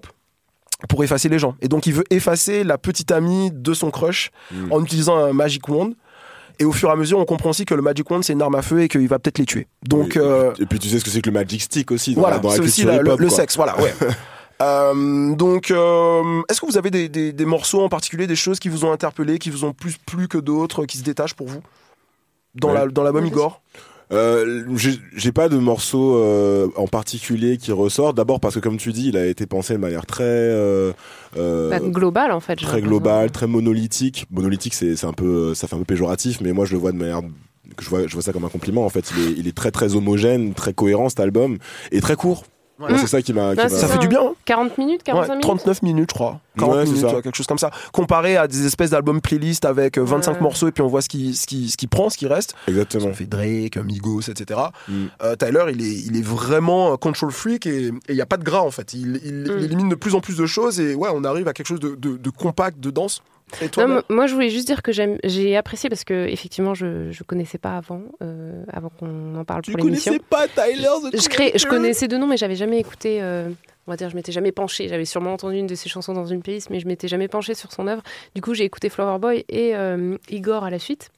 pour effacer les gens. Et donc, il veut effacer la petite amie de son crush Mm. en utilisant un Magic Wand. Et au fur et à mesure, on comprend aussi que le Magic Wand, c'est une arme à feu et qu'il va peut-être les tuer. Donc, Oui. euh, Et puis tu sais ce que c'est que le Magic Stick aussi dans, voilà, c'est aussi la- le, le sexe, voilà, ouais. [LAUGHS] Euh, donc, euh, est-ce que vous avez des, des- des morceaux en particulier, des choses qui vous ont interpellé, qui vous ont plus plu que d'autres, qui se détachent pour vous? Dans Ouais. la dans l'album Igor Euh, j'ai pas de morceau euh, en particulier qui ressort. D'abord parce que comme tu dis, il a été pensé de manière très euh, euh, Bah, global en fait. très l'impression. global, très monolithique. Monolithique, c'est c'est un peu, ça fait un peu péjoratif, mais moi je le vois de manière, je vois, je vois ça comme un compliment. En fait, il est, il est très très homogène, très cohérent cet album et très court. Ouais. Moi, C'est ça qui m'a. Ça fait du bien, hein 40 minutes, 45 Ouais, minutes 39 minutes, je crois. 40 Ouais, c'est minutes, ça. ouais, quelque chose comme ça. Comparé à des espèces d'albums playlist avec euh, 25 Ouais. morceaux et puis on voit ce qui, ce qui, ce qui prend, ce qui reste. Exactement. On fait Drake, Migos, etc. Mm. Euh, Tyler, il est, il est vraiment un control freak et il n'y a pas de gras en fait. Il, il, il élimine de plus en plus de choses et ouais, on arrive à quelque chose de, de, de compact, de dense. Et toi, Non, Mel moi- je voulais juste dire que j'ai apprécié parce que effectivement, je je connaissais pas avant, euh, avant qu'on en parle Tu pour l'émission. connaissais pas Tyler the Je, crée- je connaissais deux noms, mais j'avais jamais écouté. euh, on va dire, je m'étais jamais penchée. J'avais sûrement entendu une de ses chansons dans une playlist, mais je m'étais jamais penchée sur son œuvre. Du coup, j'ai écouté Flower Boy et euh, Igor à la suite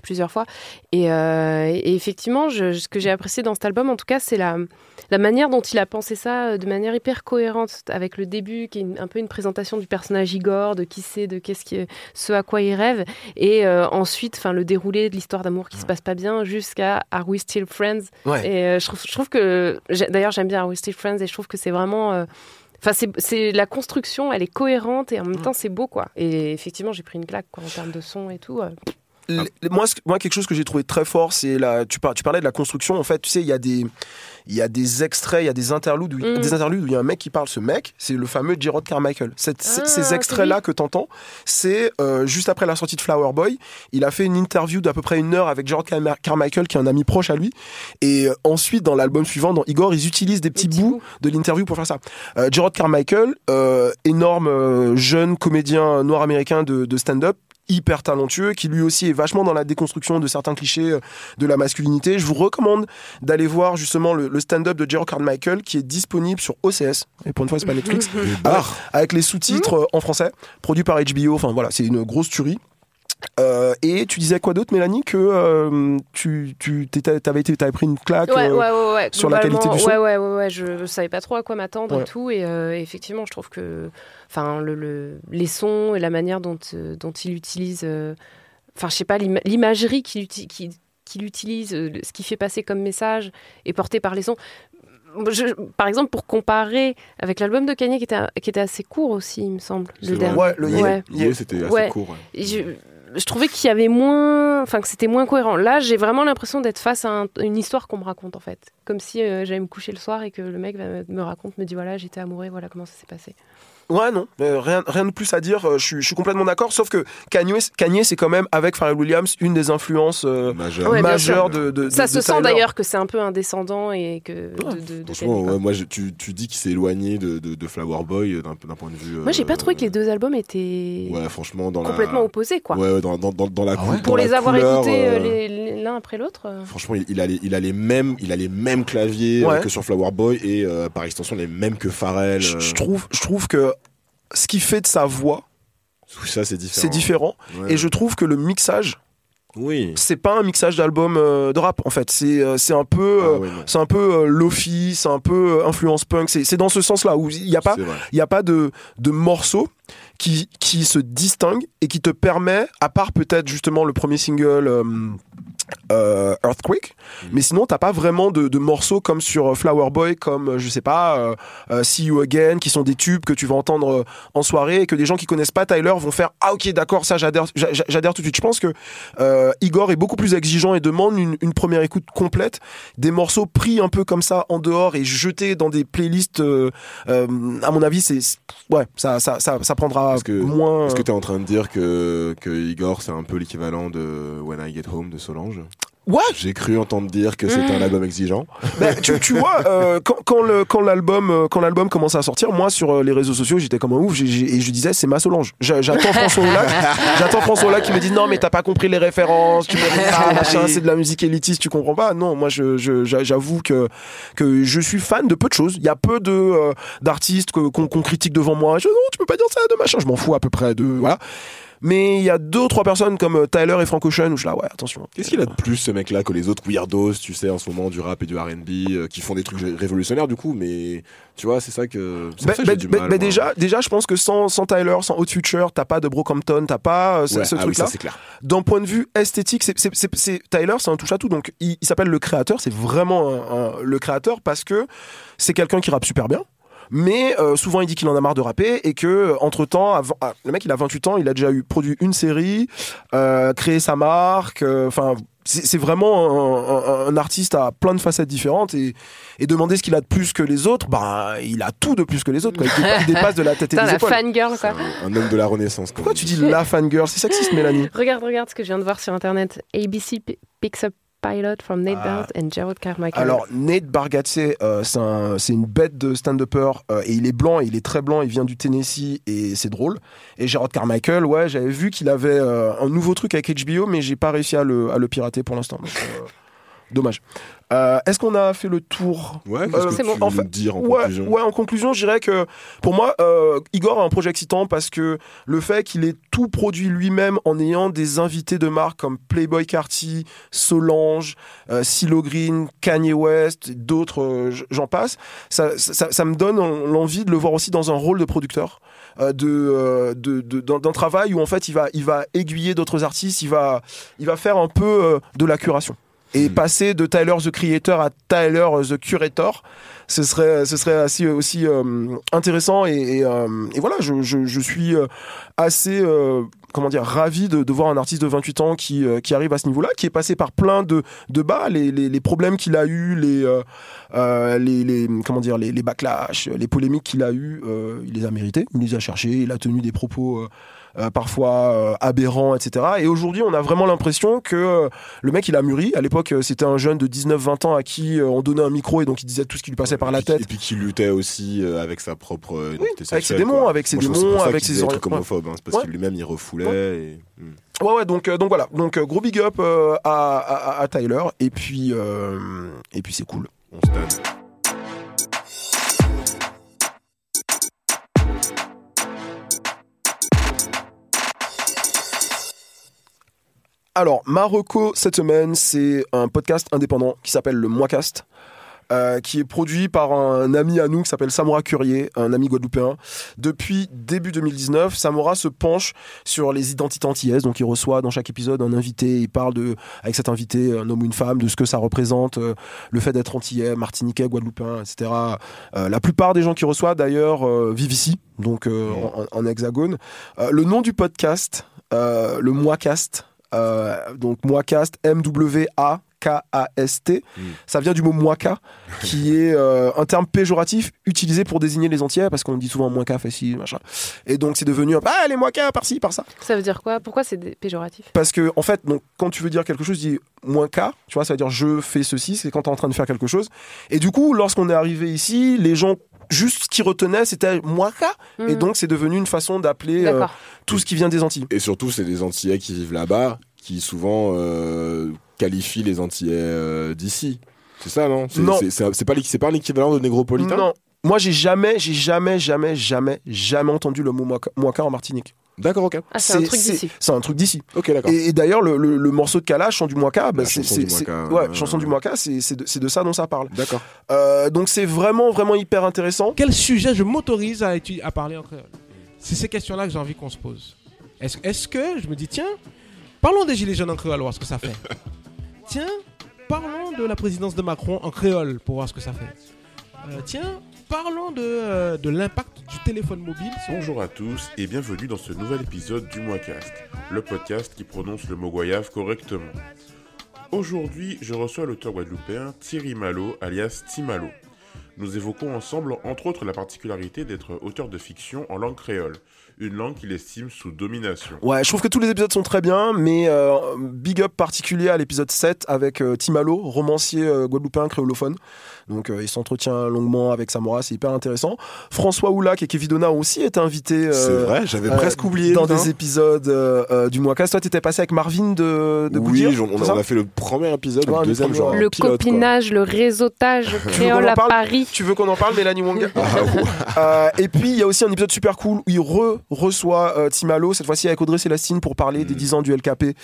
plusieurs fois. Et, euh, et effectivement, je- ce que j'ai apprécié dans cet album, en tout cas, c'est la, la manière dont il a pensé ça euh, de manière hyper cohérente, avec le début qui est une- un peu une présentation du personnage Igor, de qui c'est, de qu'est-ce qui, ce à quoi il rêve, et euh, ensuite, enfin, le déroulé de l'histoire d'amour qui se passe pas bien, jusqu'à Are We Still Friends Ouais. Et euh, je, trouve, je trouve que, d'ailleurs, j'aime bien Are We Still Friends, et je trouve que c'est vraiment. Enfin, c'est- c'est la construction, elle est cohérente et en même temps c'est beau quoi. Et effectivement, j'ai pris une claque quoi, en termes de son et tout. L- moi, quelque chose que j'ai trouvé très fort, c'est la. Tu parlais de la construction. En fait, tu sais, il y a des, il y a des extraits, il y a des interludes, où, Mm. des interludes où il y a un mec qui parle. Ce mec, c'est le fameux Gerard Carmichael. Cette- Ah, ces c'est extraits-là que t'entends, c'est euh, juste après la sortie de Flower Boy. Il a fait une interview d'à peu près une heure avec Gerard Carmichael, qui est un ami proche à lui. Et euh, ensuite, dans l'album suivant, dans Igor, ils utilisent des petits petits bouts bouts. de l'interview pour faire ça. Euh, Gerard Carmichael, euh, énorme jeune comédien noir américain de, de stand-up hyper talentueux, qui lui aussi est vachement dans la déconstruction de certains clichés de la masculinité. Je vous recommande d'aller voir justement le, le stand-up de Gerard Carmichael qui est disponible sur OCS. Et pour une fois, c'est pas Netflix. [LAUGHS] Avec les sous-titres euh, en français, produit par HBO. Enfin voilà, c'est une grosse tuerie. Euh, et tu disais quoi d'autre, Mélanie Que euh, tu, tu t'avais, été, t'avais pris une claque Ouais, euh, ouais, ouais, ouais. sur la qualité du son Ouais, ouais, ouais. Je savais pas trop à quoi m'attendre et tout. Et effectivement, je trouve que, enfin, le, le- les sons et la manière dont, dont il utilise, enfin, je sais pas, l'ima- l'imagerie qu'il uti- qu'il- utilise, euh, ce qu'il fait passer comme message est porté par les sons. Je- par exemple, pour comparer avec l'album de Kanye qui était, qui était assez court aussi, il me semble. Le dernier. Ouais, le Ye- Ouais. Yeah, c'était assez Ouais. court. je, je trouvais qu'il y avait moins, enfin que c'était moins cohérent. Là, j'ai vraiment l'impression d'être face à un- une histoire qu'on me raconte en fait, comme si euh, j'allais me coucher le soir et que le mec me raconte, me dit voilà j'étais amoureux, voilà comment ça s'est passé. Ouais, non, euh, rien, rien de plus à dire. euh, Je suis, je suis complètement d'accord. Sauf que Kanye, Kanye c'est quand même avec Pharrell Williams une des influences euh, Majeur. Ouais, bien majeures sûr. de, de- ça de- se de sent Tyler. d'ailleurs que c'est un peu un descendant et que de, de- de Franchement, Kanye, quoi. ouais, moi, je- tu, tu dis qu'il s'est éloigné de, de, de Flower Boy euh, d'un d'un point de vue. Moi, j'ai pas euh, trouvé que les deux albums étaient Ouais, franchement, dans complètement la. opposés quoi. Ouais, ouais, dans, dans, dans, dans la cou- dans Pour la les avoir couleur, écoutés euh, euh, les- les- l'un après l'autre. euh. Franchement, il, il a les, il, a les mêmes, il a les mêmes claviers euh, Ouais. que sur Flower Boy et euh, par extension les mêmes que Pharrell. Je, euh, je trouve, je trouve que ce qui fait de sa voix, Ça, c'est différent. c'est différent. Ouais. Et je trouve que le mixage, Oui. c'est pas un mixage d'album euh, de rap en fait. C'est, euh, c'est un peu, Ah euh, c'est un peu euh, lofi, c'est un peu euh, influence punk. C'est, dans ce sens-là où il n'y a pas, il y a pas de, de morceau qui, qui se distingue et qui te permet, à part peut-être justement le premier single euh, euh, Earthquake, Mm. mais sinon t'as pas vraiment de, de morceaux comme sur Flower Boy, comme euh, je sais pas euh, euh, See You Again, qui sont des tubes que tu vas entendre euh, en soirée et que des gens qui connaissent pas Tyler vont faire ah ok d'accord ça j'adhère j'a- j'a- j'adhère tout de suite. Je pense que euh, Igor est beaucoup plus exigeant et demande une, une première écoute complète, des morceaux pris un peu comme ça en dehors et jetés dans des playlists. euh, euh, à mon avis c'est ouais ça ça ça, ça prendra que moins. est-ce que t'es en train de dire que, que Igor c'est un peu l'équivalent de When I Get Home de Solange Ouais. J'ai cru entendre dire que c'était un album exigeant. Ben, tu, tu vois, euh, quand, l'album euh, quand l'album commençait à sortir, moi sur euh, les réseaux sociaux, j'étais comme un ouf et je disais c'est ma Solange. J'a- J'attends François Oulac, [LAUGHS] j'attends François Oulac qui me dit non mais t'as pas compris les références, tu pas, machin, c'est de la musique élitiste, tu comprends pas. Non, moi je je- j'a- j'avoue que que je suis fan de peu de choses. Il y a peu de euh, d'artistes qu'on critique devant moi. Je non, tu peux pas dire ça de machin, je m'en fous à peu près de voilà. Mais il y a deux ou trois personnes comme euh, Tyler et Frank Ocean où je suis là ouais attention. Qu'est-ce qu'il a de plus ce mec-là que les autres weirdos, tu sais, en ce moment du rap et du R&B, euh, qui font des trucs ré- révolutionnaires du coup, mais tu vois, c'est ça que. Bah, pour ça que bah, du bah, mal, bah, déjà, déjà, je pense que sans, sans Tyler, sans Hot Future, t'as pas de Brockhampton, t'as pas euh, ce, Ouais, ce ah oui, truc-là. clair. D'un point de vue esthétique, c'est, c'est, c'est- c'est- Tyler, c'est un touche à tout. Donc, il, il s'appelle le créateur. C'est vraiment un- un- le créateur parce que c'est quelqu'un qui rappe super bien. Mais euh, souvent il dit qu'il en a marre de rapper et que entre temps, le mec il a 28 ans, il a déjà eu produit une série, euh, créé sa marque. euh, Enfin, c'est c'est vraiment un, un- un artiste à plein de facettes différentes et, et demander ce qu'il a de plus que les autres, bah il a tout de plus que les autres. Quoi. Il, dépasse, il dépasse de la tête et des la épaules. fangirl, quoi. Un, un homme de la Renaissance. Pourquoi tu dis la fangirl C'est sexiste, Mélanie. Regarde, regarde ce que je viens de voir sur internet. ABC picks up pilot from Nate Ah. And Gerald Carmichael. Alors Nate Bargatze, euh, c'est un- c'est une bête de stand-upper euh, et il est blanc, il est très blanc, il vient du Tennessee et c'est drôle. Et Gerard Carmichael, ouais, j'avais vu qu'il avait euh, un nouveau truc avec HBO, mais j'ai pas réussi à le, à le pirater pour l'instant. Euh, dommage. Euh, Est-ce qu'on a fait le tour Ouais, qu'est-ce que tu bon. veux En fait, dire en ouais, conclusion ouais, en conclusion, je dirais que pour moi, euh, Igor a un projet excitant parce que le fait qu'il ait tout produit lui-même en ayant des invités de marque comme Playboy Carty, Solange, euh, CeeLo Green, Kanye West, d'autres, euh, j'en passe, ça, ça, ça me donne l'envie de le voir aussi dans un rôle de producteur. euh, de, euh, de, de- d'un travail où en fait il va, il va aiguiller d'autres artistes, il va, il va faire un peu euh, de la curation et passer de Tyler the Creator à Tyler the Curator, ce serait, ce serait assez, aussi euh, intéressant et, et, euh, et voilà, je, je, je suis euh, assez euh, comment dire ravi de, de voir un artiste de 28 ans qui, euh, qui arrive à ce niveau-là, qui est passé par plein de, de bas, les, les, les problèmes qu'il a eu, les, euh, euh, les, les comment dire les, les backlash, les polémiques qu'il a eu, euh, il les a mérités, il les a cherchés, il a tenu des propos. euh, euh, parfois euh, aberrants, etc. Et aujourd'hui, on a vraiment l'impression que euh, le mec, il a mûri. À l'époque, c'était un jeune de 19-20 ans à qui on donnait un micro et donc il disait tout ce qui lui passait par la tête. Et puis qui luttait aussi avec sa propre avec ses démons, quoi. avec ses Moi, démons, ça avec ses trucs homophobes, hein, c'est parce que lui-même il refoulait. et- hmm. Ouais, ouais, donc, euh, donc voilà. Donc, euh, gros big up euh, à, à- à Tyler. Et puis, et puis c'est cool. On se donne. Alors, Marocco, cette semaine, c'est un podcast indépendant qui s'appelle le Moicast. euh, qui est produit par un ami à nous qui s'appelle Samora Curier, un ami guadeloupéen. Depuis début 2019, Samora se penche sur les identités antillaises. Donc, il reçoit dans chaque épisode un invité. Il parle de, avec cet invité, un homme ou une femme, de ce que ça représente, euh, le fait d'être antillais, martiniquais, guadeloupéen, etc. Euh, la plupart des gens qui reçoivent, d'ailleurs, euh, vivent ici, donc en, en hexagone. Le nom du podcast, le Moicast, euh, donc Moicast, M-W-A. K-A-S-T, Mm. ça vient du mot moika, qui est euh, un terme péjoratif utilisé pour désigner les Antillais, parce qu'on dit souvent moika facile, machin. Et donc c'est devenu un ah les moika par-ci, par-ça. Ça veut dire quoi? Pourquoi c'est péjoratif? Parce que en fait, donc quand tu veux dire quelque chose, tu dis moins K, tu vois, ça veut dire je fais ceci, c'est quand tu es en train de faire quelque chose. Et du coup, lorsqu'on est arrivé ici, les gens juste ce qu'ils retenaient, c'était K. Et Mhm. donc c'est devenu une façon d'appeler euh, tout ce qui vient des Antilles. Et surtout, c'est des Antillais qui vivent là-bas, qui souvent euh, qualifient les Antillais euh, d'ici. C'est ça, non? C'est pas pas un équivalent de négropolitain? Non. Moi, j'ai jamais, j'ai jamais, jamais, jamais, jamais entendu le mot moika en Martinique. D'accord, ok. Ah, c'est un truc d'ici. C'est un truc d'ici. Ok, d'accord. Et, et d'ailleurs, le, le- le morceau de Kalash, chant du Moika, bah, c'est chanson du c'est- Moika, ouais, ouais, chanson ouais. du Moika, c'est c'est de, ça dont ça parle. D'accord. Euh, donc c'est vraiment, vraiment hyper intéressant. Quel sujet je m'autorise à, parler en créole C'est ces questions-là que j'ai envie qu'on se pose. Est-ce est-ce que je me dis, tiens, parlons des Gilets jaunes en créole, voir ce que ça fait. tiens, parlons de la présidence de Macron en créole, pour voir ce que ça fait. Euh, tiens, parlons de, euh, de l'impact du téléphone mobile. sur- Bonjour à tous et bienvenue dans ce nouvel épisode du Moicast, le podcast qui prononce le mot goyave correctement. Aujourd'hui, je reçois l'auteur guadeloupéen Thierry Malo, alias Timalo. nous évoquons ensemble entre autres la particularité d'être auteur de fiction en langue créole, une langue qu'il estime sous domination. Ouais, je trouve que tous les épisodes sont très bien, mais euh, big up particulier à l'épisode 7 avec euh, Timalo, romancier euh, guadeloupéen créolophone. Donc euh, il s'entretient longuement avec Samora, c'est hyper intéressant. François Oulac et Kevin Donna ont aussi été invités. euh, C'est vrai, j'avais presque oublié, Dans des épisodes euh, euh, du mois Toi, t'étais passé avec Marvin de, de oui, Goodyear, on, on a fait le premier épisode, Ouais, le deuxième le genre. Le pilote, quoi. copinage, le réseautage [LAUGHS] créole à parle Paris. Tu veux qu'on en parle, Mélanie Wonga Ah, [LAUGHS] Euh, Et puis, il y a aussi un épisode super cool où il re reçoit euh, Timalo, cette fois-ci avec Audrey Célestine, pour parler Mm. des 10 ans du LKP.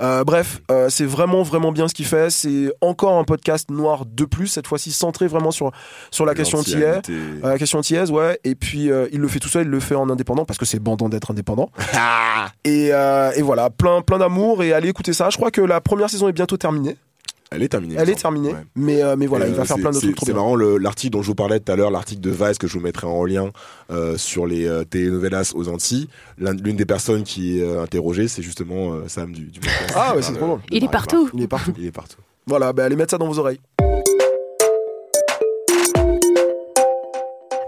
Euh, bref, euh, c'est vraiment, vraiment bien ce qu'il fait. C'est encore un podcast noir de plus, cette fois-ci centré vraiment sur, sur la question antillaise. Euh, la question antillaise, ouais. Et puis, euh, il le fait tout seul, il le fait en indépendant, parce que c'est bandant d'être indépendant. [LAUGHS] Et, euh, et voilà, plein, plein d'amour. Et allez écouter ça. Je crois que la première saison est bientôt terminée. Elle est terminée. Elle est terminée. Ouais. Mais, euh, mais voilà, Et, il va euh, faire plein de c'est- trucs trop C'est marrant, le- l'article dont je vous parlais tout à l'heure, l'article de Vice que je vous mettrai en lien euh, sur les euh, telenovelas aux Antilles. L'un- L'une des personnes qui est euh, interrogée, c'est justement euh, Sam du, du [LAUGHS] podcast. Ah ouais, c'est trop le Il est partout. Il est partout. Il est partout. Voilà, bah allez mettre ça dans vos oreilles.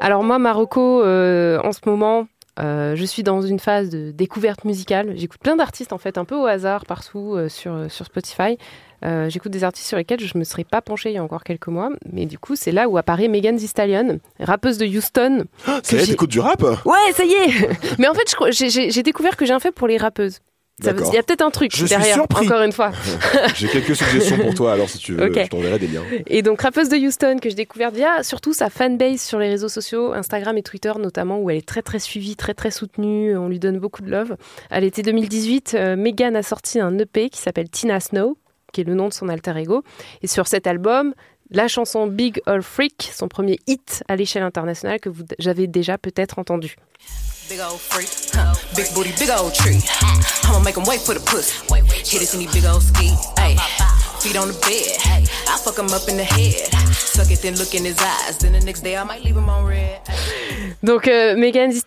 Alors moi, Marocco, euh, en ce moment, euh, je suis dans une phase de découverte musicale. J'écoute plein d'artistes en fait, un peu au hasard partout euh, sur, sur Spotify. Euh, J'écoute des artistes sur lesquels je ne me serais pas penchée il y a encore quelques mois. Mais du coup, c'est là où apparaît Megan Thee Stallion, rappeuse de Houston. Ça que y est, t'écoutes du rap? Ouais, ça y est [LAUGHS] Mais en fait, j'ai découvert que j'ai un fait pour les rappeuses. Il y a peut-être un truc Je suis derrière, surpris. encore une fois. [LAUGHS] J'ai quelques suggestions pour toi, alors si tu veux, Ok. je t'enverrai des liens. Et donc rappeuse de Houston que j'ai découverte via surtout sa fanbase sur les réseaux sociaux, Instagram et Twitter notamment, où elle est très très suivie, très très soutenue, on lui donne beaucoup de love. À l'été 2018, euh, Megan a sorti un EP qui s'appelle Tina Snow, qui est le nom de son alter ego. Et sur cet album, la chanson Big All Freak, son premier hit à l'échelle internationale que vous j'avais déjà peut-être entendu. Big old freak, big booty, big old tree. I'ma make 'em wait for the pussy. Hit it in these big old ski, ayy. Feet on the bed, I fuck 'em up in the head. Suck it, then look in his eyes. Then the next day I might leave 'em on red. Donc euh, Megan Thee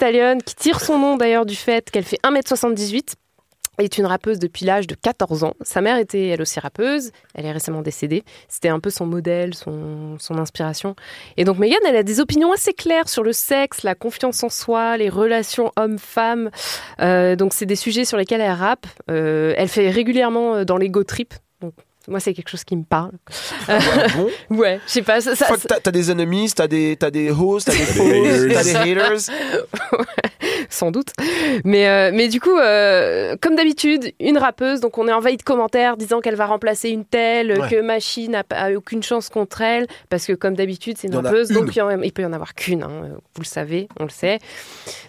qui tire son nom d'ailleurs du fait qu'elle fait 1m78, est une rappeuse depuis l'âge de 14 ans. Sa mère était elle aussi rappeuse, elle est récemment décédée. C'était un peu son modèle, son, son inspiration. Et donc Megan, elle a des opinions assez claires sur le sexe, la confiance en soi, les relations hommes-femmes. Euh, donc c'est des sujets sur lesquels elle rappe. Euh, elle fait régulièrement euh, dans l'ego trip. Donc moi c'est quelque chose qui me parle. Ah bon [LAUGHS] ouais, je sais pas. Ça, ça- Fuck, t'as- des enemies, t'as des, t'as des hosts, t'as des T'as haters. des haters. [LAUGHS] [LAUGHS] sans doute. Mais, euh, mais du coup, euh, comme d'habitude, une rappeuse, donc on est envahi de commentaires disant qu'elle va remplacer une telle, Ouais. que Machine n'a aucune chance contre elle, parce que comme d'habitude, c'est une Il rappeuse, donc il, y en- il peut y en avoir qu'une, hein, vous le savez, on le sait.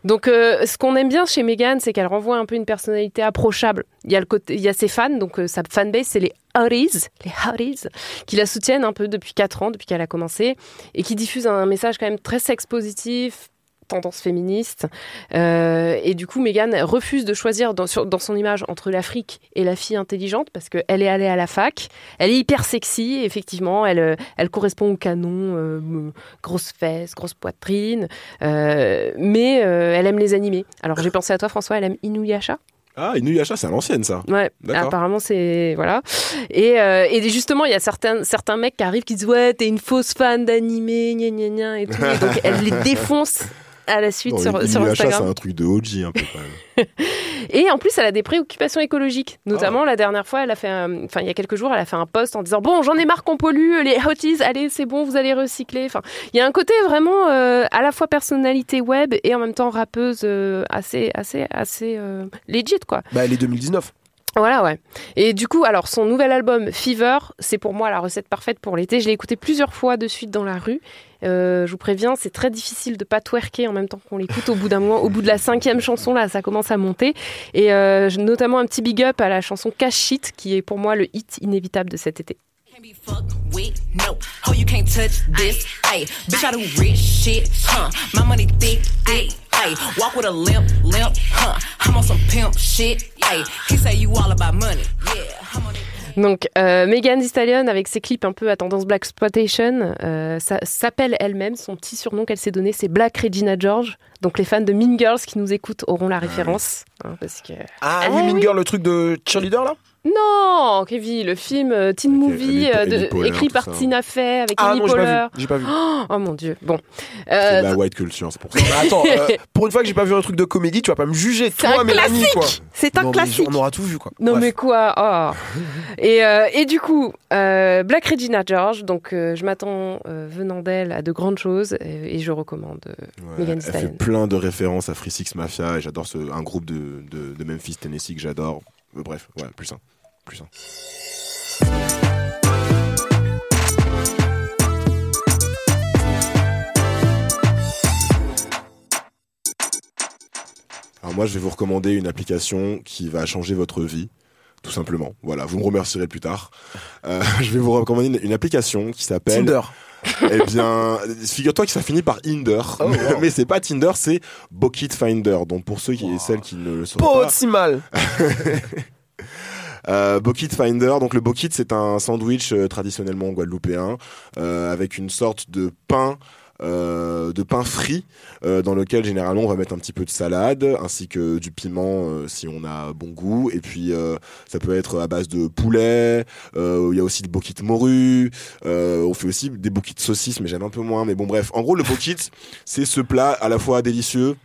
Donc euh, ce qu'on aime bien chez Megan, c'est qu'elle renvoie un peu une personnalité approchable. Il y a, le côté, il y a ses fans, donc sa fanbase, c'est les Hotties, les Hotties, qui la soutiennent un peu depuis 4 ans, depuis qu'elle a commencé, et qui diffusent un message quand même très sex positif, tendance féministe. Euh, et du coup, Megan refuse de choisir dans, sur- dans son image entre l'Afrique et la fille intelligente parce qu'elle est allée à la fac. Elle est hyper sexy, effectivement. Elle, euh, elle correspond au canon. euh, grosse fesse, grosse poitrine. Mais elle aime les animés. Alors j'ai pensé à toi, François. Elle aime Inuyasha. Ah, Inuyasha, c'est à l'ancienne ça. Ouais, D'accord. apparemment c'est voilà. Et, euh, et justement, il y a certains certains mecs qui arrivent qui disent ouais, t'es une fausse fan d'animé, gna gna gna et tout. Et donc elle les défonce [LAUGHS] à la suite Non, sur, sur Inuyasha, c'est Instagram. un truc de OG un peu quand même. [LAUGHS] Et en plus, elle a des préoccupations écologiques. Notamment, la dernière fois, elle a fait, un- enfin, il y a quelques jours, elle a fait un post en disant bon, j'en ai marre qu'on pollue, les hotties, allez, c'est bon, vous allez recycler. Enfin, il y a un côté vraiment euh, à la fois personnalité web et en même temps rappeuse euh, assez, assez, assez euh, legit, quoi. Bah, elle est 2019. Voilà, ouais. Et du coup, alors son nouvel album Fever, c'est pour moi la recette parfaite pour l'été. Je l'ai écouté plusieurs fois de suite dans la rue. Euh, je vous préviens, c'est très difficile de pas twerker en même temps qu'on l'écoute. Au bout d'un moment, au bout de la cinquième chanson, là, ça commence à monter. Et euh, notamment un petit big up à la chanson Cash Shit, qui est pour moi le hit inévitable de cet été. With no, oh you can't touch this. Bitch, I do rich shit, huh? My money thick, thick. Hey, walk with a limp, limp, huh? I'm on some pimp shit. Hey, he say you all about money. Yeah, I'm on it. Donc, euh, Megan Thee Stallion, avec ses clips un peu à tendance Black Exploitation, euh, s'appelle elle-même, son petit surnom qu'elle s'est donné, c'est Black Regina George. Donc, les fans de Mean Girls qui nous écoutent auront la référence. hein, parce que... Ah, Ah oui, Mean oui. Girl, le truc de cheerleader là? Non, Kevin, le film euh, teen movie Amy- euh, de- Amy Poehler, écrit tout par ça. Tina Fey avec Ah Amy non, j'ai pas Poehler. vu. J'ai pas vu. Oh, oh mon dieu. Bon. C'est Euh, de la white culture, c'est pour ça. Mais attends, euh, [LAUGHS] pour une fois que j'ai pas vu un truc de comédie, tu vas pas me juger. C'est Toi, un Mélanie, classique. quoi. C'est un Non, mais classique. On aura tout vu, quoi. Non Bref. mais quoi oh. [LAUGHS] et, euh, et du coup, euh, Black Regina George, donc euh, je m'attends euh, venant d'elle à de grandes choses euh, et je recommande euh, Ouais, Megan elle fait plein de références à Free Six Mafia et j'adore ce- un groupe de, de, de Memphis, Tennessee que j'adore. Euh, bref, ouais, plus ça. Plus ça. Alors moi, je vais vous recommander une application qui va changer votre vie, tout simplement. Voilà, vous me remercierez plus tard. Euh, [LAUGHS] je vais vous recommander une, une application qui s'appelle... Tinder. [LAUGHS] Eh bien, figure-toi que ça finit par Hinder, Oh, wow. [LAUGHS] mais c'est pas Tinder, c'est Bucket Finder. Donc pour ceux qui et celles qui ne le sauraient Pas pas, aussi mal. euh, Bucket Finder. Donc le Bucket, c'est un sandwich euh, traditionnellement guadeloupéen euh, avec une sorte de pain. Euh, de pain frit euh, dans lequel généralement on va mettre un petit peu de salade ainsi que du piment euh, si on a bon goût. Et puis euh, ça peut être à base de poulet euh, il y a aussi le bokit morue euh, on fait aussi des bokits saucisses mais j'aime un peu moins. Mais bon bref en gros le bokit [LAUGHS] c'est ce plat à la fois délicieux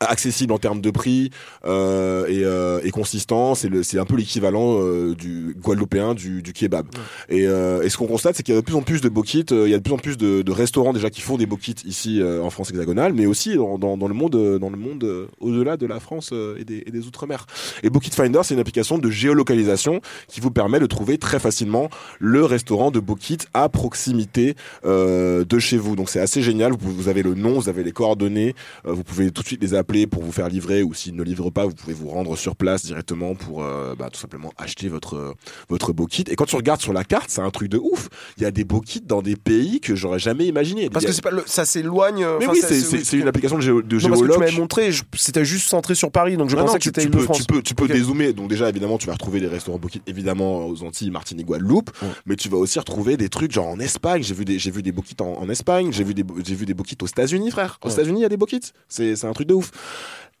accessible en termes de prix euh, et, euh, et consistant. C'est un peu l'équivalent euh, du guadeloupéen du, du kebab. Et, euh, et ce qu'on constate c'est qu'il y a de plus en plus de bokits euh, il y a de plus en plus de, de restaurants déjà qui font des bokits ici euh, en France hexagonale mais aussi dans, dans, dans le monde dans le monde euh, au-delà de la France euh, et des, et des outre-mer. Et Bokit Finder c'est une application de géolocalisation qui vous permet de trouver très facilement le restaurant de Bokit à proximité euh, de chez vous. Donc c'est assez génial. Vous, vous avez le nom vous avez les coordonnées euh, vous pouvez tout de suite les appeler pour vous faire livrer ou s'ils ne livrent pas vous pouvez vous rendre sur place directement pour euh, bah, tout simplement acheter votre votre Bokit et quand tu regardes sur la carte c'est un truc de ouf il y a des Bokits dans des pays que j'aurais jamais imaginé Parce que a- c'est pas le- ça s'éloigne. euh, mais oui c'est- une application de, géo, de Non, parce que tu géologue m'avais montré, c'était juste centré sur Paris, donc je non, pensais non, que tu, c'était une peux, France. tu peux, tu peux dézoomer. Donc déjà, évidemment, tu vas retrouver des restaurants Bokit, évidemment, aux Antilles, Martinique, Guadeloupe. Mais tu vas aussi retrouver des trucs genre en Espagne. J'ai vu des, j'ai vu des Bokits en, en Espagne. J'ai vu des, j'ai vu des Bokits aux États-Unis, frère. Aux Ouais. États-Unis, il y a des Bokits. C'est, c'est un truc de ouf.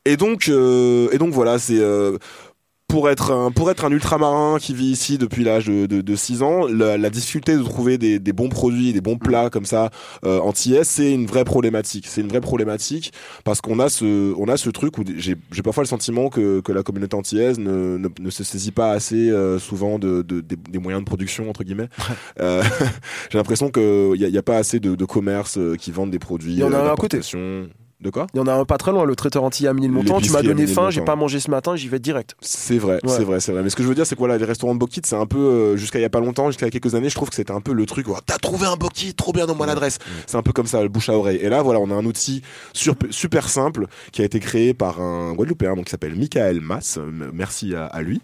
Et donc, euh, et donc voilà, c'est, euh, pour être un pour être un ultramarin qui vit ici depuis l'âge de, de, de 6 ans, la, la difficulté de trouver des, des bons produits, des bons plats comme ça euh, antillais, c'est une vraie problématique. C'est une vraie problématique parce qu'on a ce on a ce truc où j'ai j'ai parfois le sentiment que, que la communauté antillaise ne, ne, ne se saisit pas assez euh, souvent de, de des, des moyens de production entre guillemets. Euh, [LAUGHS] j'ai l'impression que il y a, il y a pas assez de, de commerce euh, qui vendent des produits. Il y en a un à côté. De quoi Il y en a un pas très loin, le traiteur antillais à Ménilmontant. Tu m'as donné faim, j'ai pas mangé ce matin, j'y vais direct. C'est vrai, Ouais. c'est vrai, c'est vrai. Mais ce que je veux dire, c'est que voilà, les restaurants de Bokit, c'est un peu, euh, jusqu'à il y a pas longtemps, jusqu'à quelques années, je trouve que c'était un peu le truc, oh, t'as trouvé un Bokit, trop bien, donne-moi l'adresse. C'est un peu comme ça, le bouche à oreille. Et là, voilà, on a un outil sur- super simple qui a été créé par un Guadeloupéen, donc qui s'appelle Michael Mass. M- Merci à, à lui.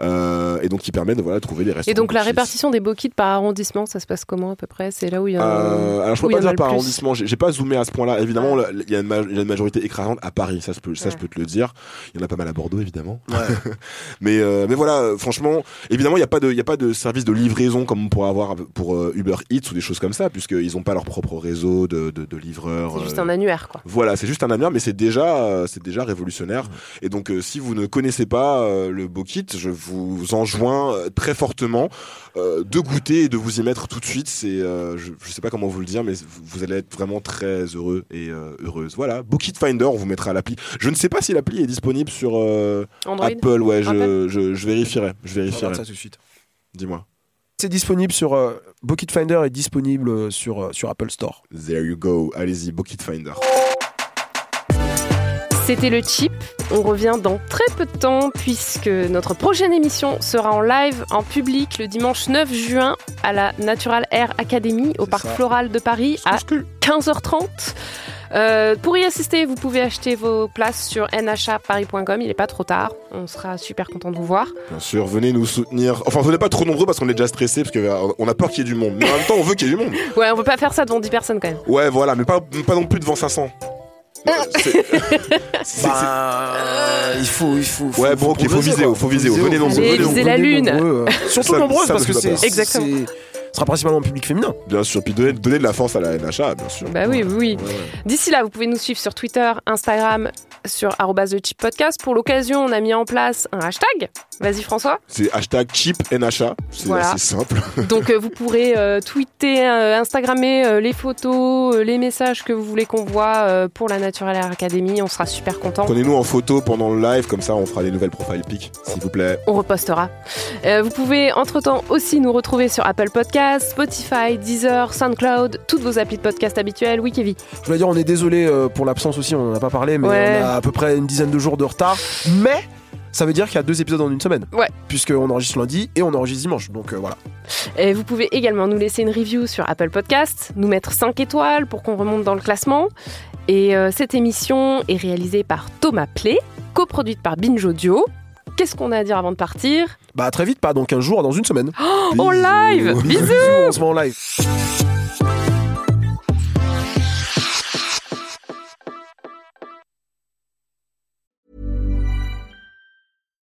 Euh, et donc, qui permet de voilà, trouver des restaurants. Et donc la Bokit. répartition des bokits par arrondissement, ça se passe comment à peu près? C'est là où il y a. Euh, alors je peux pas dire le par arrondissement, j'ai pas zoomé à ce point-là. Évidemment, là, il y, a une ma- il y a une majorité écrasante à Paris, ça, je peux, ça je peux te le dire. Il y en a pas mal à Bordeaux, évidemment. [LAUGHS] mais euh, mais voilà, euh, franchement, évidemment, il y a pas de il y a pas de service de livraison comme on pourrait avoir pour euh, Uber Eats ou des choses comme ça, puisqu'ils ont pas leur propre réseau de, de, de livreurs. C'est juste euh, un annuaire quoi. voilà, c'est juste un annuaire, mais c'est déjà, euh, c'est déjà révolutionnaire. Et donc, euh, si vous ne connaissez pas euh, le Bokit, je vous enjoins euh, très fortement euh, de goûter et de vous y mettre tout de suite. C'est, euh, je, je sais pas comment vous le dire, mais vous- allez être vraiment très heureux et euh, heureuse. Voilà, Bokit Finder, on vous mettra l'appli. Je ne sais pas si l'appli est disponible sur euh, Apple. Ouais, je, je, je vérifierai. Je vérifierai. Ça tout de suite. Dis-moi. C'est disponible sur. Euh, Bucket Finder est disponible sur, euh, sur Apple Store. There you go. Allez-y, Bokit Finder. C'était le chip. On revient dans très peu de temps puisque notre prochaine émission sera en live en public le dimanche 9 juin à la Natural Air Academy au Parc ça. Floral de Paris à 15h30. Euh, pour y assister, vous pouvez acheter vos places sur nhaparis.com. Il n'est pas trop tard. On sera super content de vous voir. Bien sûr, venez nous soutenir. Enfin, venez pas trop nombreux parce qu'on est déjà stressé, parce qu'on a peur qu'il y ait du monde. Mais en même temps, on veut qu'il y ait du monde. Ouais, on peut pas faire ça devant 10 personnes quand même. Ouais, voilà, mais pas, pas non plus devant 500. Euh, c'est- c'est- Bah, euh, il faut, il faut. Ouais, bon, ok, faut viser haut, faut viser haut. Venez nombreux, venez nombreux. la lune. euh, Surtout Ça- nombreuses parce que c'est. Exactement. Ce sera principalement un public féminin. Bien sûr, puis donner, donner de la force à la NHA, bien sûr. Bah oui, oui, oui. Ouais, ouais. D'ici là, vous pouvez nous suivre sur Twitter, Instagram sur arobase the chip podcast. Pour l'occasion, on a mis en place un hashtag. Vas-y François. C'est hashtag cheap NHA. C'est Voilà. assez simple. [LAUGHS] Donc euh, vous pourrez euh, tweeter, euh, Instagrammer euh, les photos, euh, les messages que vous voulez qu'on voit euh, pour la Natural Hair Academy. On sera super contents. Prenez-nous en photo pendant le live, comme ça on fera les nouvelles profile pics, s'il vous plaît. On repostera. Euh, vous pouvez entre-temps aussi nous retrouver sur Apple Podcasts, Spotify, Deezer, SoundCloud, toutes vos applis de podcast habituelles. Oui, Kevin. Je voulais dire, on est désolé pour l'absence aussi, on en a pas parlé, mais Ouais. on a à peu près une dizaine de jours de retard. Mais ça veut dire qu'il y a deux épisodes en une semaine. Ouais. Puisqu'on enregistre lundi et on enregistre dimanche. Donc euh, voilà. Et vous pouvez également nous laisser une review sur Apple Podcasts, nous mettre 5 étoiles pour qu'on remonte dans le classement. Et euh, cette émission est réalisée par Thomas Play, coproduite par Binge Audio. Qu'est-ce qu'on a à dire avant de partir? Bah très vite, pas dans 15 jours, dans une semaine. Oh, en live [LAUGHS] Bisous On se met en live.